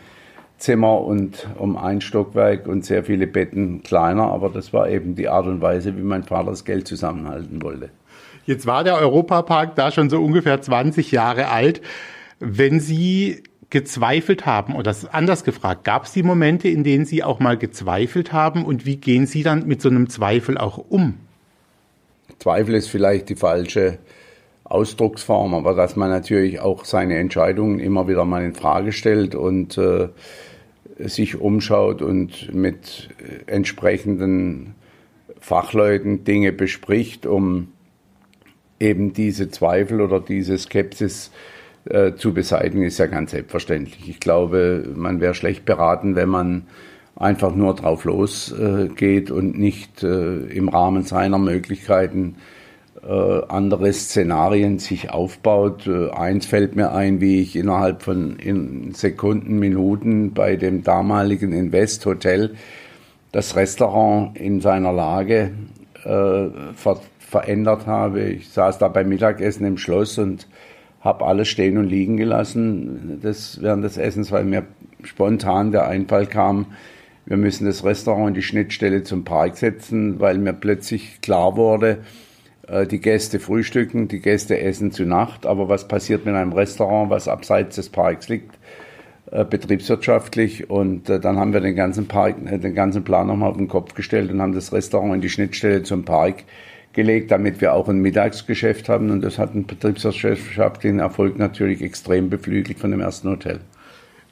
Zimmer und um ein Stockwerk und sehr viele Betten kleiner. Aber das war eben die Art und Weise, wie mein Vater das Geld zusammenhalten wollte. Jetzt war der Europapark da schon so ungefähr 20 Jahre alt. Wenn Sie gezweifelt haben. Oder anders gefragt, gab es die Momente, in denen Sie auch mal gezweifelt haben? Und wie gehen Sie dann mit so einem Zweifel auch um? Zweifel ist vielleicht die falsche Ausdrucksform, aber dass man natürlich auch seine Entscheidungen immer wieder mal in Frage stellt und äh, sich umschaut und mit entsprechenden Fachleuten Dinge bespricht, um eben diese Zweifel oder diese Skepsis äh, zu beseitigen, ist ja ganz selbstverständlich. Ich glaube, man wäre schlecht beraten, wenn man einfach nur drauf losgeht äh, und nicht äh, im Rahmen seiner Möglichkeiten äh, andere Szenarien sich aufbaut. Äh, eins fällt mir ein, wie ich innerhalb von in Sekunden, Minuten bei dem damaligen Invest Hotel das Restaurant in seiner Lage äh, ver verändert habe. Ich saß da beim Mittagessen im Schloss und habe alles stehen und liegen gelassen. Das, während des Essens, weil mir spontan der Einfall kam, wir müssen das Restaurant in die Schnittstelle zum Park setzen, weil mir plötzlich klar wurde, äh, die Gäste frühstücken, die Gäste essen zu Nacht, aber was passiert mit einem Restaurant, was abseits des Parks liegt, äh, betriebswirtschaftlich? Und äh, dann haben wir den ganzen Park, den ganzen Plan nochmal auf den Kopf gestellt und haben das Restaurant in die Schnittstelle zum Park gelegt, damit wir auch ein Mittagsgeschäft haben und das hat einen betriebswirtschaftlichen Erfolg natürlich extrem beflügelt von dem ersten Hotel.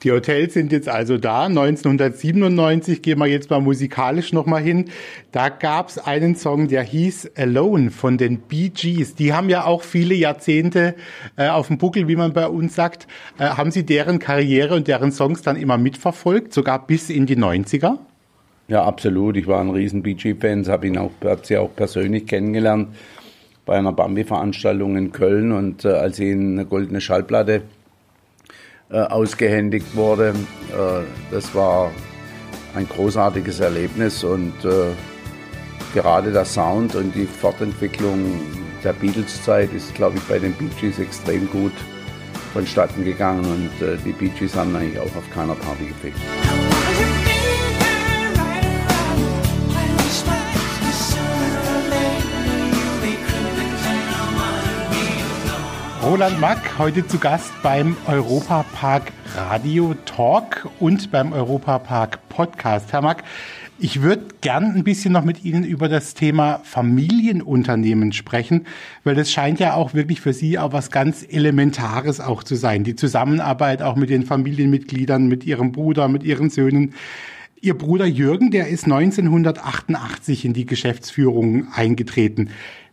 Die Hotels sind jetzt also da. 1997 gehen wir jetzt mal musikalisch nochmal hin. Da gab es einen Song, der hieß Alone von den Bee Gees. Die haben ja auch viele Jahrzehnte äh, auf dem Buckel, wie man bei uns sagt. Äh, haben Sie deren Karriere und deren Songs dann immer mitverfolgt, sogar bis in die 90er? Ja, absolut. Ich war ein riesen Bee Gees-Fan, habe ihn auch, hab sie auch persönlich kennengelernt bei einer Bambi-Veranstaltung in Köln und äh, als sie eine goldene Schallplatte äh, ausgehändigt wurde. Äh, das war ein großartiges Erlebnis und äh, gerade der Sound und die Fortentwicklung der Beatles-Zeit ist, glaube ich, bei den Bee Gees extrem gut vonstatten gegangen und äh, die Bee Gees haben eigentlich auch auf keiner Party gefehlt. Roland Mack, heute zu Gast beim Europapark Radio Talk und beim Europapark Podcast. Herr Mack, ich würde gern ein bisschen noch mit Ihnen über das Thema Familienunternehmen sprechen, weil das scheint ja auch wirklich für Sie auch was ganz Elementares auch zu sein. Die Zusammenarbeit auch mit den Familienmitgliedern, mit Ihrem Bruder, mit Ihren Söhnen. Ihr Bruder Jürgen, der ist 1988 in die Geschäftsführung eingetreten.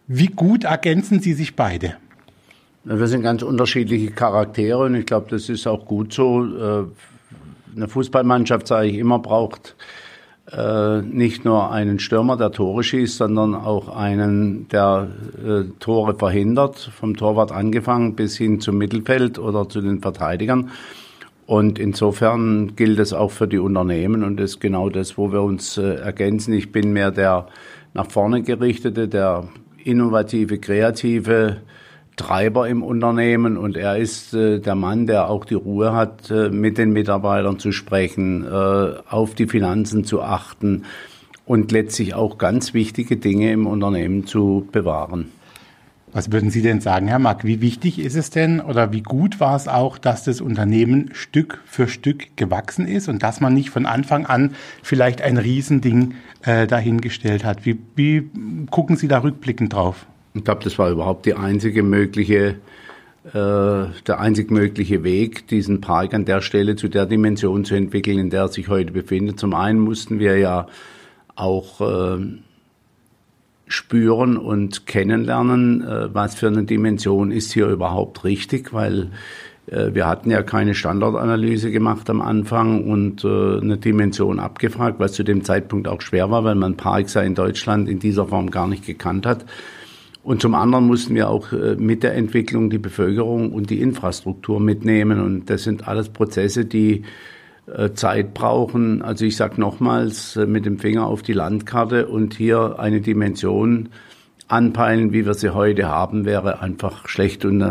Wie gut ergänzen Sie sich beide? Wir sind ganz unterschiedliche Charaktere und ich glaube, das ist auch gut so. Äh, eine Fußballmannschaft, sage ich immer, braucht äh, nicht nur einen Stürmer, der Tore schießt, sondern auch einen, der äh, Tore verhindert, vom Torwart angefangen bis hin zum Mittelfeld oder zu den Verteidigern. Und insofern gilt es auch für die Unternehmen und ist genau das, wo wir uns ergänzen. Ich bin mehr der nach vorne gerichtete, der innovative, kreative, Treiber im Unternehmen und er ist äh, der Mann, der auch die Ruhe hat, äh, mit den Mitarbeitern zu sprechen, äh, auf die Finanzen zu achten und letztlich auch ganz wichtige Dinge im Unternehmen zu bewahren. Was würden Sie denn sagen, Herr Mack? Wie wichtig ist es denn oder wie gut war es auch, dass das Unternehmen Stück für Stück gewachsen ist und dass man nicht von Anfang an vielleicht ein Riesending äh, dahingestellt hat? Wie, wie gucken Sie da rückblickend drauf? Ich glaube, das war überhaupt die einzige mögliche, äh, der einzig mögliche Weg, diesen Park an der Stelle zu der Dimension zu entwickeln, in der er sich heute befindet. Zum einen mussten wir ja auch äh, spüren und kennenlernen, äh, was für eine Dimension ist hier überhaupt richtig, weil Äh, wir hatten ja keine Standortanalyse gemacht am Anfang und äh, eine Dimension abgefragt, was zu dem Zeitpunkt auch schwer war, weil man Parks ja in Deutschland in dieser Form gar nicht gekannt hat. Und zum anderen mussten wir auch äh, mit der Entwicklung die Bevölkerung und die Infrastruktur mitnehmen. Und das sind alles Prozesse, die Zeit brauchen. Also ich sage nochmals mit dem Finger auf die Landkarte und hier eine Dimension anpeilen, wie wir sie heute haben, wäre einfach schlecht und,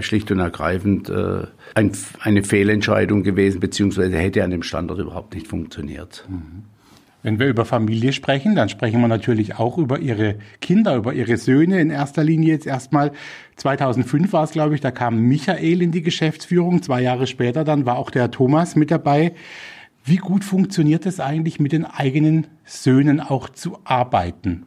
schlicht und ergreifend äh, ein, eine Fehlentscheidung gewesen, beziehungsweise hätte an dem Standort überhaupt nicht funktioniert. Mhm. Wenn wir über Familie sprechen, dann sprechen wir natürlich auch über Ihre Kinder, über Ihre Söhne. In erster Linie jetzt erstmal 2005 war es, glaube ich, da kam Michael in die Geschäftsführung. Zwei Jahre später dann war auch der Thomas mit dabei. Wie gut funktioniert es eigentlich, mit den eigenen Söhnen auch zu arbeiten?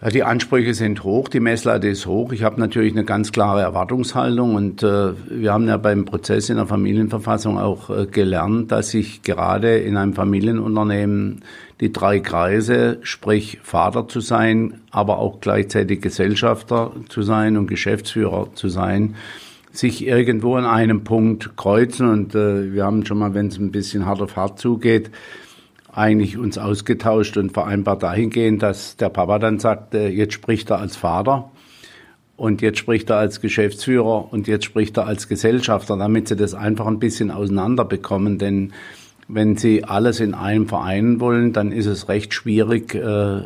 Ja, die Ansprüche sind hoch, die Messlatte ist hoch. Ich habe natürlich eine ganz klare Erwartungshaltung und äh, wir haben ja beim Prozess in der Familienverfassung auch äh, gelernt, dass sich gerade in einem Familienunternehmen die drei Kreise, sprich Vater zu sein, aber auch gleichzeitig Gesellschafter zu sein und Geschäftsführer zu sein, sich irgendwo an einem Punkt kreuzen und äh, wir haben schon mal, wenn es ein bisschen hart auf hart zugeht, eigentlich uns ausgetauscht und vereinbart dahingehend, dass der Papa dann sagt, jetzt spricht er als Vater und jetzt spricht er als Geschäftsführer und jetzt spricht er als Gesellschafter, damit sie das einfach ein bisschen auseinander bekommen. Denn wenn sie alles in einem vereinen wollen, dann ist es recht schwierig, äh,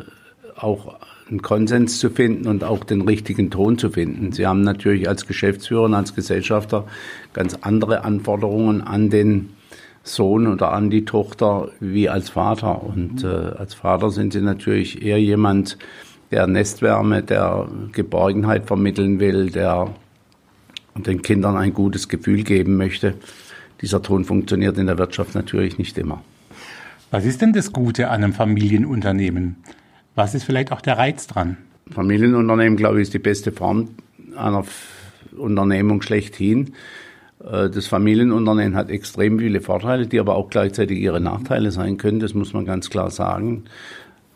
auch einen Konsens zu finden und auch den richtigen Ton zu finden. Sie haben natürlich als Geschäftsführer und als Gesellschafter ganz andere Anforderungen an den Sohn oder an die Tochter wie als Vater. Und äh, als Vater sind sie natürlich eher jemand, der Nestwärme, der Geborgenheit vermitteln will, der den Kindern ein gutes Gefühl geben möchte. Dieser Ton funktioniert in der Wirtschaft natürlich nicht immer. Was ist denn das Gute an einem Familienunternehmen? Was ist vielleicht auch der Reiz dran? Familienunternehmen, glaube ich, ist die beste Form einer Unternehmung schlechthin. Äh, das Familienunternehmen hat extrem viele Vorteile, die aber auch gleichzeitig ihre Nachteile sein können. Das muss man ganz klar sagen.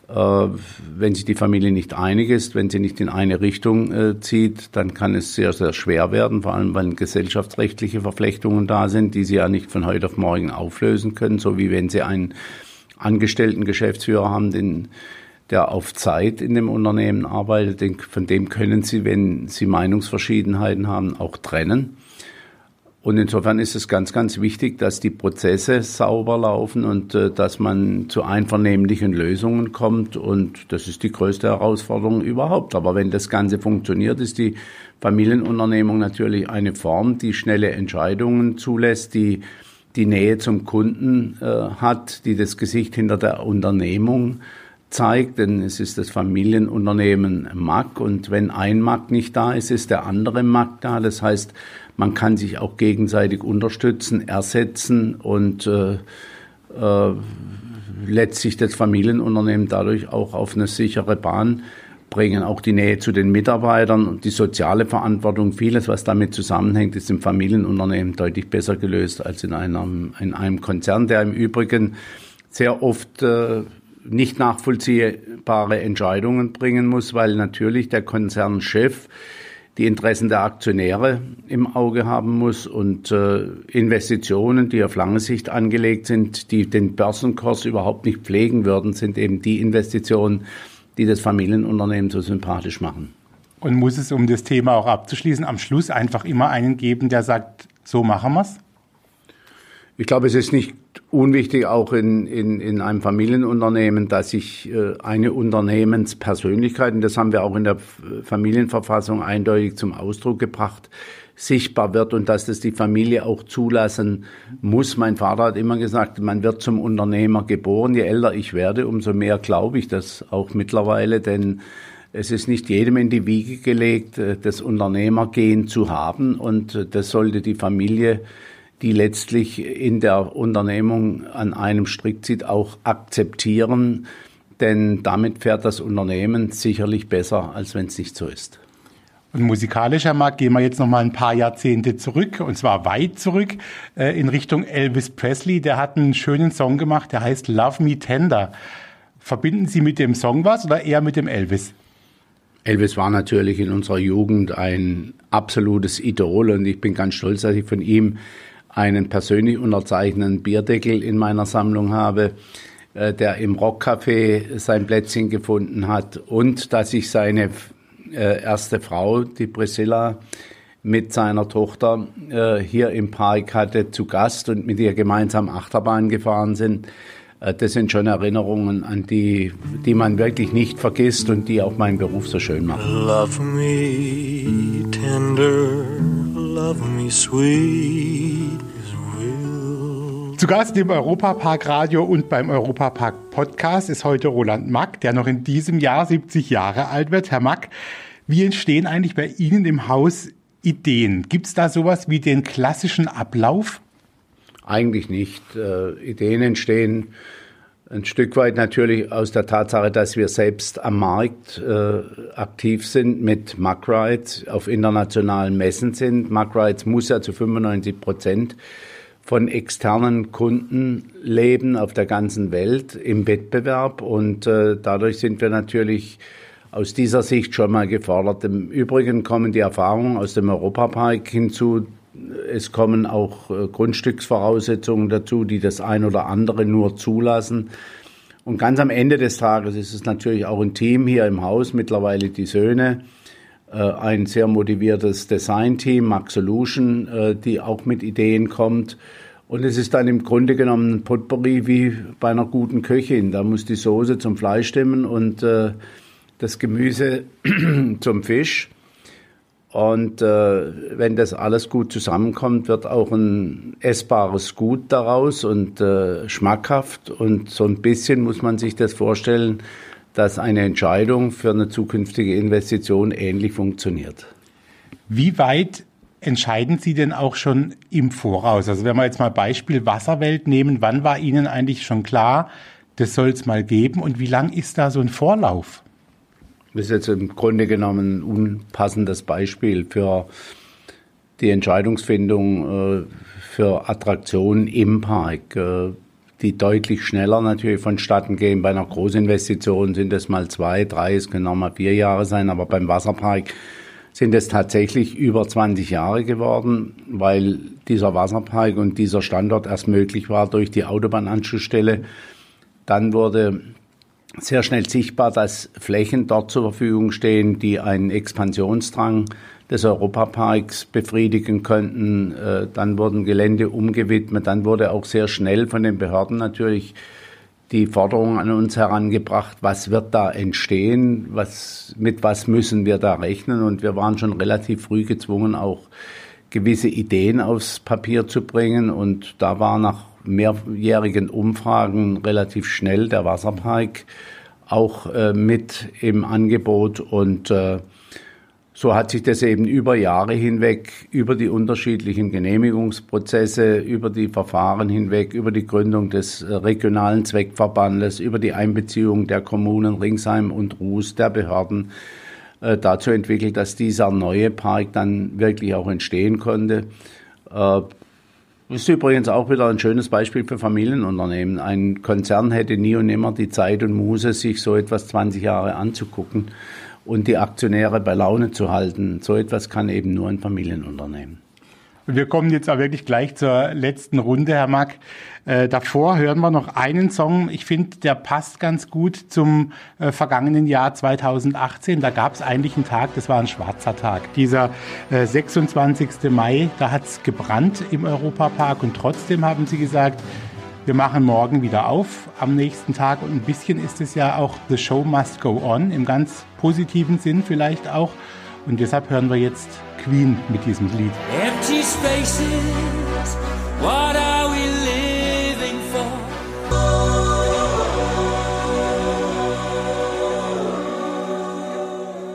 Äh, wenn sich die Familie nicht einig ist, wenn sie nicht in eine Richtung äh, zieht, dann kann es sehr, sehr schwer werden, vor allem weil gesellschaftsrechtliche Verflechtungen da sind, die sie ja nicht von heute auf morgen auflösen können, so wie wenn sie einen angestellten Geschäftsführer haben, den, der auf Zeit in dem Unternehmen arbeitet, von dem können sie, wenn sie Meinungsverschiedenheiten haben, auch trennen. Und insofern ist es ganz, ganz wichtig, dass die Prozesse sauber laufen und äh, dass man zu einvernehmlichen Lösungen kommt. Und das ist die größte Herausforderung überhaupt. Aber wenn das Ganze funktioniert, ist die Familienunternehmung natürlich eine Form, die schnelle Entscheidungen zulässt, die die Nähe zum Kunden äh, hat, die das Gesicht hinter der Unternehmung zeigt, denn es ist das Familienunternehmen MAG und wenn ein MAG nicht da ist, ist der andere MAG da. Das heißt, man kann sich auch gegenseitig unterstützen, ersetzen und äh, äh, letztlich das Familienunternehmen dadurch auch auf eine sichere Bahn bringen. Auch die Nähe zu den Mitarbeitern und die soziale Verantwortung, vieles, was damit zusammenhängt, ist im Familienunternehmen deutlich besser gelöst als in einem, in einem Konzern, der im Übrigen sehr oft äh, nicht nachvollziehbare Entscheidungen bringen muss, weil natürlich der Konzernchef die Interessen der Aktionäre im Auge haben muss und äh, Investitionen, die auf lange Sicht angelegt sind, die den Börsenkurs überhaupt nicht pflegen würden, sind eben die Investitionen, die das Familienunternehmen so sympathisch machen. Und muss es, um das Thema auch abzuschließen, am Schluss einfach immer einen geben, der sagt, so machen wir's? Ich glaube, es ist nicht unwichtig, auch in, in, in einem Familienunternehmen, dass sich äh, eine Unternehmenspersönlichkeit, und das haben wir auch in der Familienverfassung eindeutig zum Ausdruck gebracht, sichtbar wird und dass das die Familie auch zulassen muss. Mein Vater hat immer gesagt, man wird zum Unternehmer geboren. Je älter ich werde, umso mehr glaube ich das auch mittlerweile, denn es ist nicht jedem in die Wiege gelegt, äh, das Unternehmergehen zu haben und äh, das sollte die Familie die letztlich in der Unternehmung an einem Strick zieht, auch akzeptieren. Denn damit fährt das Unternehmen sicherlich besser, als wenn es nicht so ist. Und musikalischer Markt gehen wir jetzt noch mal ein paar Jahrzehnte zurück, und zwar weit zurück, äh, in Richtung Elvis Presley. Der hat einen schönen Song gemacht, der heißt Love Me Tender. Verbinden Sie mit dem Song was oder eher mit dem Elvis? Elvis war natürlich in unserer Jugend ein absolutes Idol und ich bin ganz stolz, dass ich von ihm einen persönlich unterzeichneten Bierdeckel in meiner Sammlung habe, äh, der im Rockcafé sein Plätzchen gefunden hat und dass ich seine äh, erste Frau, die Priscilla, mit seiner Tochter äh, hier im Park hatte zu Gast und mit ihr gemeinsam Achterbahn gefahren sind. Das sind schon Erinnerungen, an die, die man wirklich nicht vergisst und die auch meinen Beruf so schön machen. Love me tender, love me sweet. Zu Gast im Europapark Radio und beim Europapark Podcast ist heute Roland Mack, der noch in diesem Jahr 70 Jahre alt wird. Herr Mack, wie entstehen eigentlich bei Ihnen im Haus Ideen? Gibt es da sowas wie den klassischen Ablauf? Eigentlich nicht. Äh, Ideen entstehen ein Stück weit natürlich aus der Tatsache, dass wir selbst am Markt äh, aktiv sind mit Macrides, auf internationalen Messen sind. Macrides muss ja zu 95 Prozent von externen Kunden leben auf der ganzen Welt im Wettbewerb und äh, dadurch sind wir natürlich aus dieser Sicht schon mal gefordert. Im Übrigen kommen die Erfahrungen aus dem Europapark hinzu. Es kommen auch äh, Grundstücksvoraussetzungen dazu, die das ein oder andere nur zulassen. Und ganz am Ende des Tages ist es natürlich auch ein Team hier im Haus, mittlerweile die Söhne, ein sehr motiviertes Design-Team, Max Solution, äh, die auch mit Ideen kommt. Und es ist dann im Grunde genommen ein Potpourri wie bei einer guten Köchin. Da muss die Soße zum Fleisch stimmen und äh, das Gemüse *clears throat* zum Fisch. Und äh, wenn das alles gut zusammenkommt, wird auch ein essbares Gut daraus und äh, schmackhaft. Und so ein bisschen muss man sich das vorstellen, dass eine Entscheidung für eine zukünftige Investition ähnlich funktioniert. Wie weit entscheiden Sie denn auch schon im Voraus? Also wenn wir jetzt mal Beispiel Wasserwelt nehmen, wann war Ihnen eigentlich schon klar, das soll es mal geben und wie lang ist da so ein Vorlauf? Das ist jetzt im Grunde genommen ein unpassendes Beispiel für die Entscheidungsfindung äh, für Attraktionen im Park. Äh, die deutlich schneller natürlich vonstatten gehen. Bei einer Großinvestition sind es mal zwei, drei, es können auch mal vier Jahre sein, aber beim Wasserpark sind es tatsächlich über 20 Jahre geworden, weil dieser Wasserpark und dieser Standort erst möglich war durch die Autobahnanschlussstelle. Dann wurde sehr schnell sichtbar, dass Flächen dort zur Verfügung stehen, die einen Expansionsdrang des Europaparks befriedigen könnten. Äh, dann wurden Gelände umgewidmet. Dann wurde auch sehr schnell von den Behörden natürlich die Forderung an uns herangebracht, was wird da entstehen, was, mit was müssen wir da rechnen. Und wir waren schon relativ früh gezwungen, auch gewisse Ideen aufs Papier zu bringen. Und da war nach mehrjährigen Umfragen relativ schnell der Wasserpark auch äh, mit im Angebot und äh, so hat sich das eben über Jahre hinweg, über die unterschiedlichen Genehmigungsprozesse, über die Verfahren hinweg, über die Gründung des äh, regionalen Zweckverbandes, über die Einbeziehung der Kommunen Ringsheim und Ruß, der Behörden, äh, dazu entwickelt, dass dieser neue Park dann wirklich auch entstehen konnte. Äh, ist übrigens auch wieder ein schönes Beispiel für Familienunternehmen. Ein Konzern hätte nie und nimmer die Zeit und Muße, sich so etwas 20 Jahre anzugucken und die Aktionäre bei Laune zu halten. So etwas kann eben nur ein Familienunternehmen. Wir kommen jetzt auch wirklich gleich zur letzten Runde, Herr Mack. Äh, davor hören wir noch einen Song. Ich finde, der passt ganz gut zum äh, vergangenen Jahr 2018. Da gab es eigentlich einen Tag, das war ein schwarzer Tag. Dieser äh, 26. Mai, da hat es gebrannt im Europapark und trotzdem haben Sie gesagt, wir machen morgen wieder auf am nächsten Tag und ein bisschen ist es ja auch The Show Must Go On im ganz positiven Sinn vielleicht auch. Und deshalb hören wir jetzt Queen mit diesem Lied. Empty spaces, what are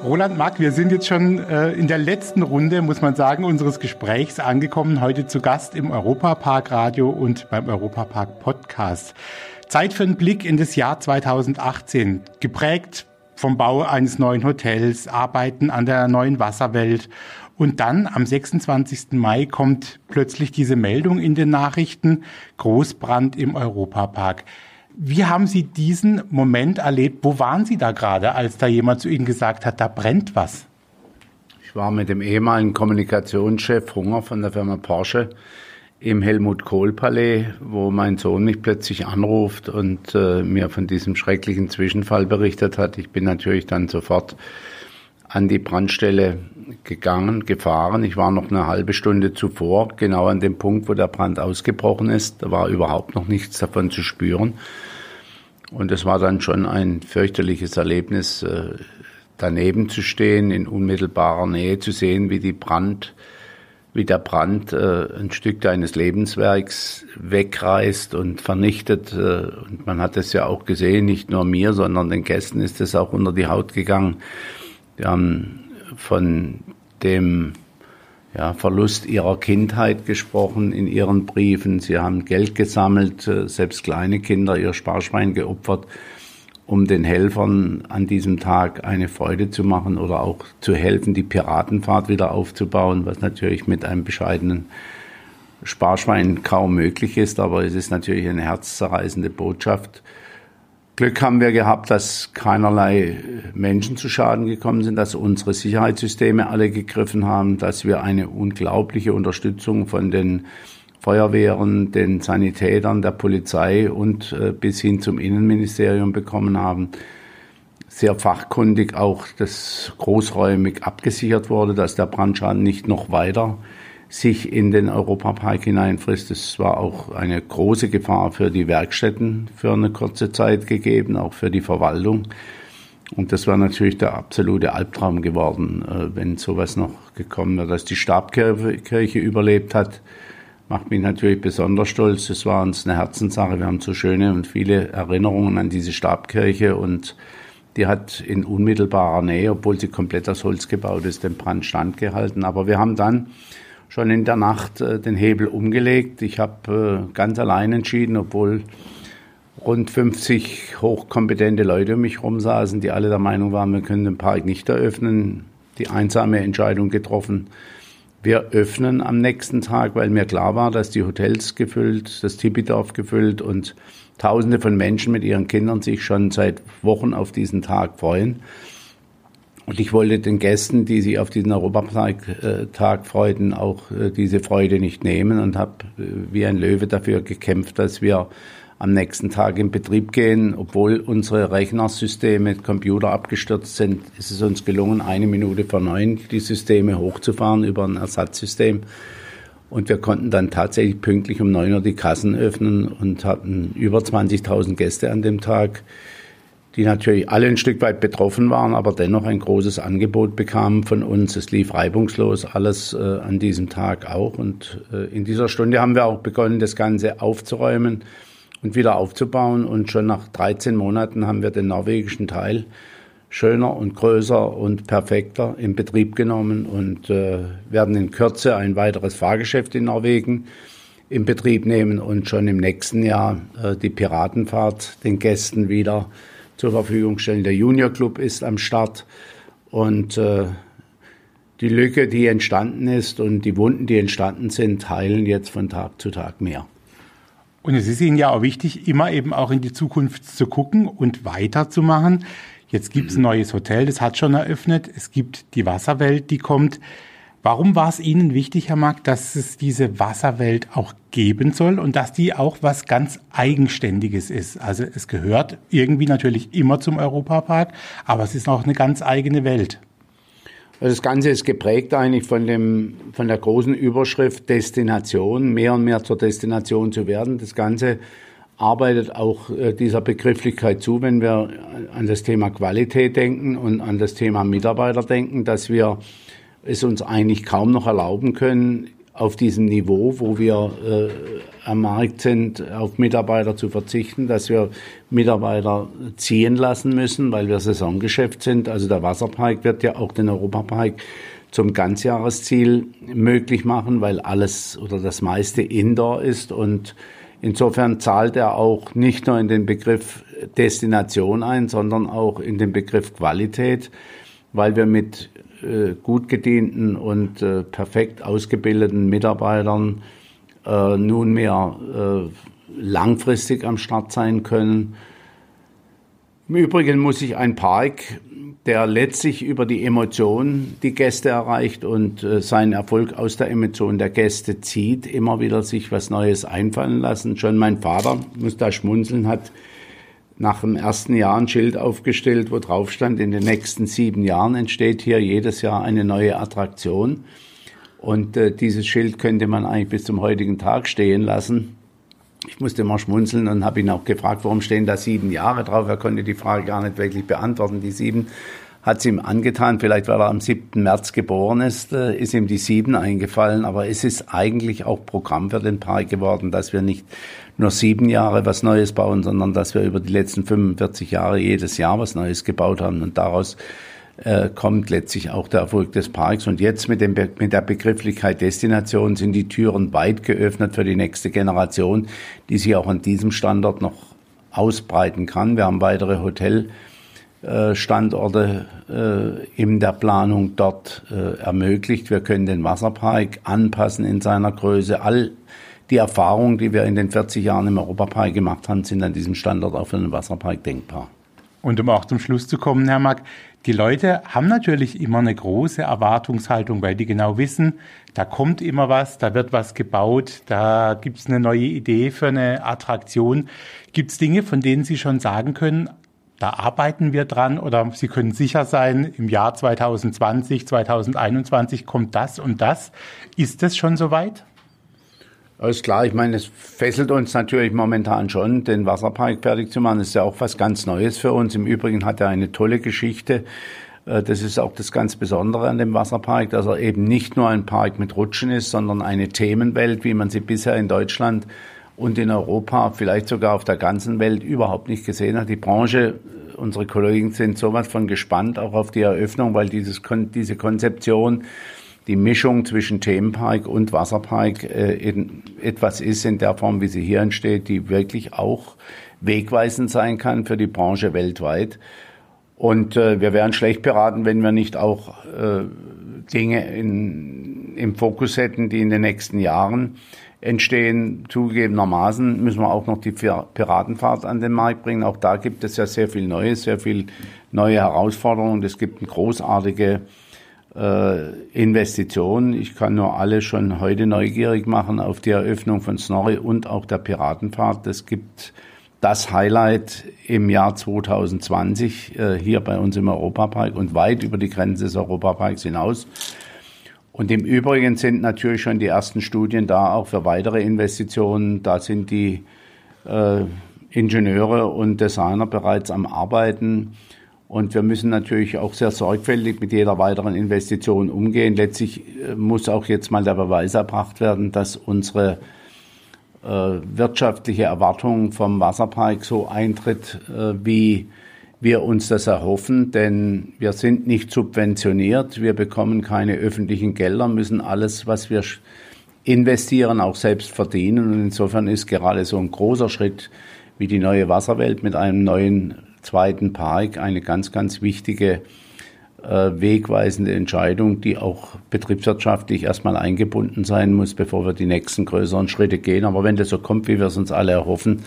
Roland Mack, wir sind jetzt schon äh, in der letzten Runde, muss man sagen, unseres Gesprächs angekommen. Heute zu Gast im Europapark Radio und beim Europapark Podcast. Zeit für einen Blick in das Jahr 2018. Geprägt vom Bau eines neuen Hotels, Arbeiten an der neuen Wasserwelt. Und dann am 26. Mai kommt plötzlich diese Meldung in den Nachrichten, Großbrand im Europapark. Wie haben Sie diesen Moment erlebt? Wo waren Sie da gerade, als da jemand zu Ihnen gesagt hat, da brennt was? Ich war mit dem ehemaligen Kommunikationschef Hunger von der Firma Porsche im Helmut Kohl Palais, wo mein Sohn mich plötzlich anruft und äh, mir von diesem schrecklichen Zwischenfall berichtet hat. Ich bin natürlich dann sofort an die Brandstelle gegangen, gefahren. Ich war noch eine halbe Stunde zuvor, genau an dem Punkt, wo der Brand ausgebrochen ist. Da war überhaupt noch nichts davon zu spüren. Und es war dann schon ein fürchterliches Erlebnis, äh, daneben zu stehen, in unmittelbarer Nähe zu sehen, wie die Brand, wie der Brand äh, ein Stück deines Lebenswerks wegreißt und vernichtet. Äh, und man hat es ja auch gesehen, nicht nur mir, sondern den Gästen ist es auch unter die Haut gegangen. Wir haben von dem ja, Verlust ihrer Kindheit gesprochen in ihren Briefen. Sie haben Geld gesammelt, äh, selbst kleine Kinder ihr Sparschwein geopfert, um den Helfern an diesem Tag eine Freude zu machen oder auch zu helfen, die Piratenfahrt wieder aufzubauen, was natürlich mit einem bescheidenen Sparschwein kaum möglich ist, aber es ist natürlich eine herzzerreißende Botschaft Glück haben wir gehabt, dass keinerlei Menschen zu Schaden gekommen sind, dass unsere Sicherheitssysteme alle gegriffen haben, dass wir eine unglaubliche Unterstützung von den Feuerwehren, den Sanitätern, der Polizei und äh, bis hin zum Innenministerium bekommen haben. Sehr fachkundig auch, dass großräumig abgesichert wurde, dass der Brandschaden nicht noch weiter sich in den Europapark hineinfrisst. Es war auch eine große Gefahr für die Werkstätten für eine kurze Zeit gegeben, auch für die Verwaltung. Und das war natürlich der absolute Albtraum geworden, äh, wenn sowas noch gekommen wäre. Dass die Stabkirche überlebt hat, macht mich natürlich besonders stolz. Es war uns eine Herzenssache. Wir haben so schöne und viele Erinnerungen an diese Stabkirche und die hat in unmittelbarer Nähe, obwohl sie komplett aus Holz gebaut ist, den Brand standgehalten. Aber wir haben dann schon in der Nacht äh, den Hebel umgelegt. Ich habe äh, ganz allein entschieden, obwohl rund 50 hochkompetente Leute um mich rumsaßen, die alle der Meinung waren, wir können den Park nicht eröffnen. Die einsame Entscheidung getroffen, wir öffnen am nächsten Tag, weil mir klar war, dass die Hotels gefüllt, das Tipidorf gefüllt und Tausende von Menschen mit ihren Kindern sich schon seit Wochen auf diesen Tag freuen. Und ich wollte den Gästen, die sich auf diesen Europatag freuten, auch äh, diese Freude nicht nehmen und habe äh, wie ein Löwe dafür gekämpft, dass wir am nächsten Tag in Betrieb gehen. Obwohl unsere Rechnersysteme, Computer abgestürzt sind, ist es uns gelungen, eine Minute vor neun die Systeme hochzufahren über ein Ersatzsystem. Und wir konnten dann tatsächlich pünktlich um neun Uhr die Kassen öffnen und hatten über 20.000 Gäste an dem Tag die natürlich alle ein Stück weit betroffen waren, aber dennoch ein großes Angebot bekamen von uns. Es lief reibungslos alles äh, an diesem Tag auch. Und äh, in dieser Stunde haben wir auch begonnen, das Ganze aufzuräumen und wieder aufzubauen. Und schon nach 13 Monaten haben wir den norwegischen Teil schöner und größer und perfekter in Betrieb genommen und äh, werden in Kürze ein weiteres Fahrgeschäft in Norwegen in Betrieb nehmen und schon im nächsten Jahr äh, die Piratenfahrt den Gästen wieder zur Verfügung stellen. Der Junior Club ist am Start und äh, die Lücke, die entstanden ist und die Wunden, die entstanden sind, heilen jetzt von Tag zu Tag mehr. Und es ist Ihnen ja auch wichtig, immer eben auch in die Zukunft zu gucken und weiterzumachen. Jetzt gibt es ein neues Hotel, das hat schon eröffnet. Es gibt die Wasserwelt, die kommt. Warum war es Ihnen wichtig, Herr Mark, dass es diese Wasserwelt auch geben soll und dass die auch was ganz Eigenständiges ist? Also es gehört irgendwie natürlich immer zum Europapark, aber es ist auch eine ganz eigene Welt. Also das Ganze ist geprägt eigentlich von, dem, von der großen Überschrift Destination, mehr und mehr zur Destination zu werden. Das Ganze arbeitet auch äh, dieser Begrifflichkeit zu, wenn wir an das Thema Qualität denken und an das Thema Mitarbeiter denken, dass wir es uns eigentlich kaum noch erlauben können, auf diesem Niveau, wo wir äh, am Markt sind, auf Mitarbeiter zu verzichten, dass wir Mitarbeiter ziehen lassen müssen, weil wir Saisongeschäft sind. Also der Wasserpark wird ja auch den Europapark zum Ganzjahresziel möglich machen, weil alles oder das meiste Indoor ist und insofern zahlt er auch nicht nur in den Begriff Destination ein, sondern auch in den Begriff Qualität, weil wir mit äh, gut gedienten und äh, perfekt ausgebildeten Mitarbeitern äh, nunmehr langfristig am Start sein können. Im Übrigen muss sich ein Park, der letztlich über die Emotion die Gäste erreicht und äh, seinen Erfolg aus der Emotion der Gäste zieht, immer wieder sich was Neues einfallen lassen. Schon mein Vater, muss da schmunzeln, hat nach dem ersten Jahr ein Schild aufgestellt, wo drauf stand, in den nächsten sieben Jahren entsteht hier jedes Jahr eine neue Attraktion. Und äh, dieses Schild könnte man eigentlich bis zum heutigen Tag stehen lassen. Ich musste mal schmunzeln und habe ihn auch gefragt, warum stehen da sieben Jahre drauf? Er konnte die Frage gar nicht wirklich beantworten. Die sieben hat es ihm angetan, vielleicht weil er am 7. März geboren ist, äh, ist ihm die sieben eingefallen. Aber es ist eigentlich auch Programm für den Park geworden, dass wir nicht nur sieben Jahre was Neues bauen, sondern dass wir über die letzten 45 Jahre jedes Jahr was Neues gebaut haben. Und daraus äh, kommt letztlich auch der Erfolg des Parks. Und jetzt mit, dem, mit der Begrifflichkeit Destination sind die Türen weit geöffnet für die nächste Generation, die sich auch an diesem Standort noch ausbreiten kann. Wir haben weitere Hotelstandorte äh, in der Planung dort äh, ermöglicht. Wir können den Wasserpark anpassen in seiner Größe. All die Erfahrungen, die wir in den 40 Jahren im Europapark gemacht haben, sind an diesem Standort auch für den Wasserpark denkbar. Und um auch zum Schluss zu kommen, Herr Mack, die Leute haben natürlich immer eine große Erwartungshaltung, weil die genau wissen, da kommt immer was, da wird was gebaut, da gibt es eine neue Idee für eine Attraktion. Gibt es Dinge, von denen Sie schon sagen können, da arbeiten wir dran oder Sie können sicher sein, im Jahr 2020, 2021 kommt das und das. Ist das schon soweit? Alles klar, ich meine, es fesselt uns natürlich momentan schon, den Wasserpark fertig zu machen. Das ist ja auch was ganz Neues für uns. Im Übrigen hat er eine tolle Geschichte. Äh, das ist auch das ganz Besondere an dem Wasserpark, dass er eben nicht nur ein Park mit Rutschen ist, sondern eine Themenwelt, wie man sie bisher in Deutschland und in Europa, vielleicht sogar auf der ganzen Welt überhaupt nicht gesehen hat. Die Branche, unsere Kollegen sind sowas von gespannt auch auf die Eröffnung, weil dieses, diese Konzeption die Mischung zwischen Themenpark und Wasserpark äh, in, etwas ist in der Form, wie sie hier entsteht, die wirklich auch wegweisend sein kann für die Branche weltweit. Und äh, wir wären schlecht beraten, wenn wir nicht auch äh, Dinge in, im Fokus hätten, die in den nächsten Jahren entstehen. Zugegebenermaßen müssen wir auch noch die Piratenfahrt an den Markt bringen. Auch da gibt es ja sehr viel Neues, sehr viel neue Herausforderungen. Es gibt eine großartige äh, Investitionen. Ich kann nur alle schon heute neugierig machen auf die Eröffnung von Snorri und auch der Piratenfahrt. Es gibt das Highlight im Jahr 2020 äh, hier bei uns im Europapark und weit über die Grenze des Europaparks hinaus. Und im Übrigen sind natürlich schon die ersten Studien da, auch für weitere Investitionen. Da sind die äh, Ingenieure und Designer bereits am Arbeiten. Und wir müssen natürlich auch sehr sorgfältig mit jeder weiteren Investition umgehen. Letztlich äh, muss auch jetzt mal der Beweis erbracht werden, dass unsere äh, wirtschaftliche Erwartung vom Wasserpark so eintritt, äh, wie wir uns das erhoffen. Denn wir sind nicht subventioniert, wir bekommen keine öffentlichen Gelder, müssen alles, was wir investieren, auch selbst verdienen. Und insofern ist gerade so ein großer Schritt wie die neue Wasserwelt mit einem neuen zweiten Park eine ganz, ganz wichtige äh, wegweisende Entscheidung, die auch betriebswirtschaftlich erstmal eingebunden sein muss, bevor wir die nächsten größeren Schritte gehen. Aber wenn das so kommt, wie wir es uns alle erhoffen,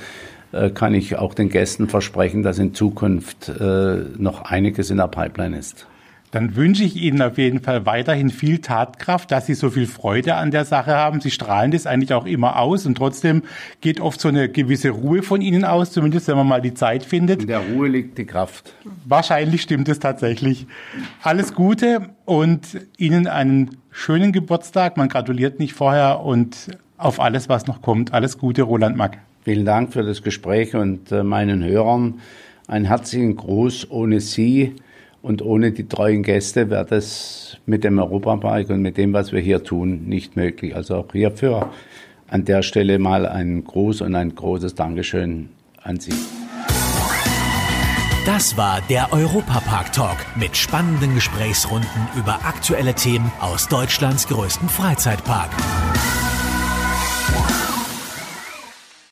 kann ich auch den Gästen versprechen, dass in Zukunft äh, noch einiges in der Pipeline ist dann wünsche ich Ihnen auf jeden Fall weiterhin viel Tatkraft, dass Sie so viel Freude an der Sache haben. Sie strahlen das eigentlich auch immer aus und trotzdem geht oft so eine gewisse Ruhe von Ihnen aus, zumindest wenn man mal die Zeit findet. In der Ruhe liegt die Kraft. Wahrscheinlich stimmt es tatsächlich. Alles Gute und Ihnen einen schönen Geburtstag. Man gratuliert nicht vorher und auf alles, was noch kommt. Alles Gute, Roland Mack. Vielen Dank für das Gespräch und äh, meinen Hörern einen herzlichen Gruß. Ohne Sie und ohne die treuen Gäste wäre das mit dem Europapark und mit dem, was wir hier tun, nicht möglich. Also auch hierfür an der Stelle mal ein Gruß und ein großes Dankeschön an Sie. Das war der Europapark Talk mit spannenden Gesprächsrunden über aktuelle Themen aus Deutschlands größten Freizeitpark.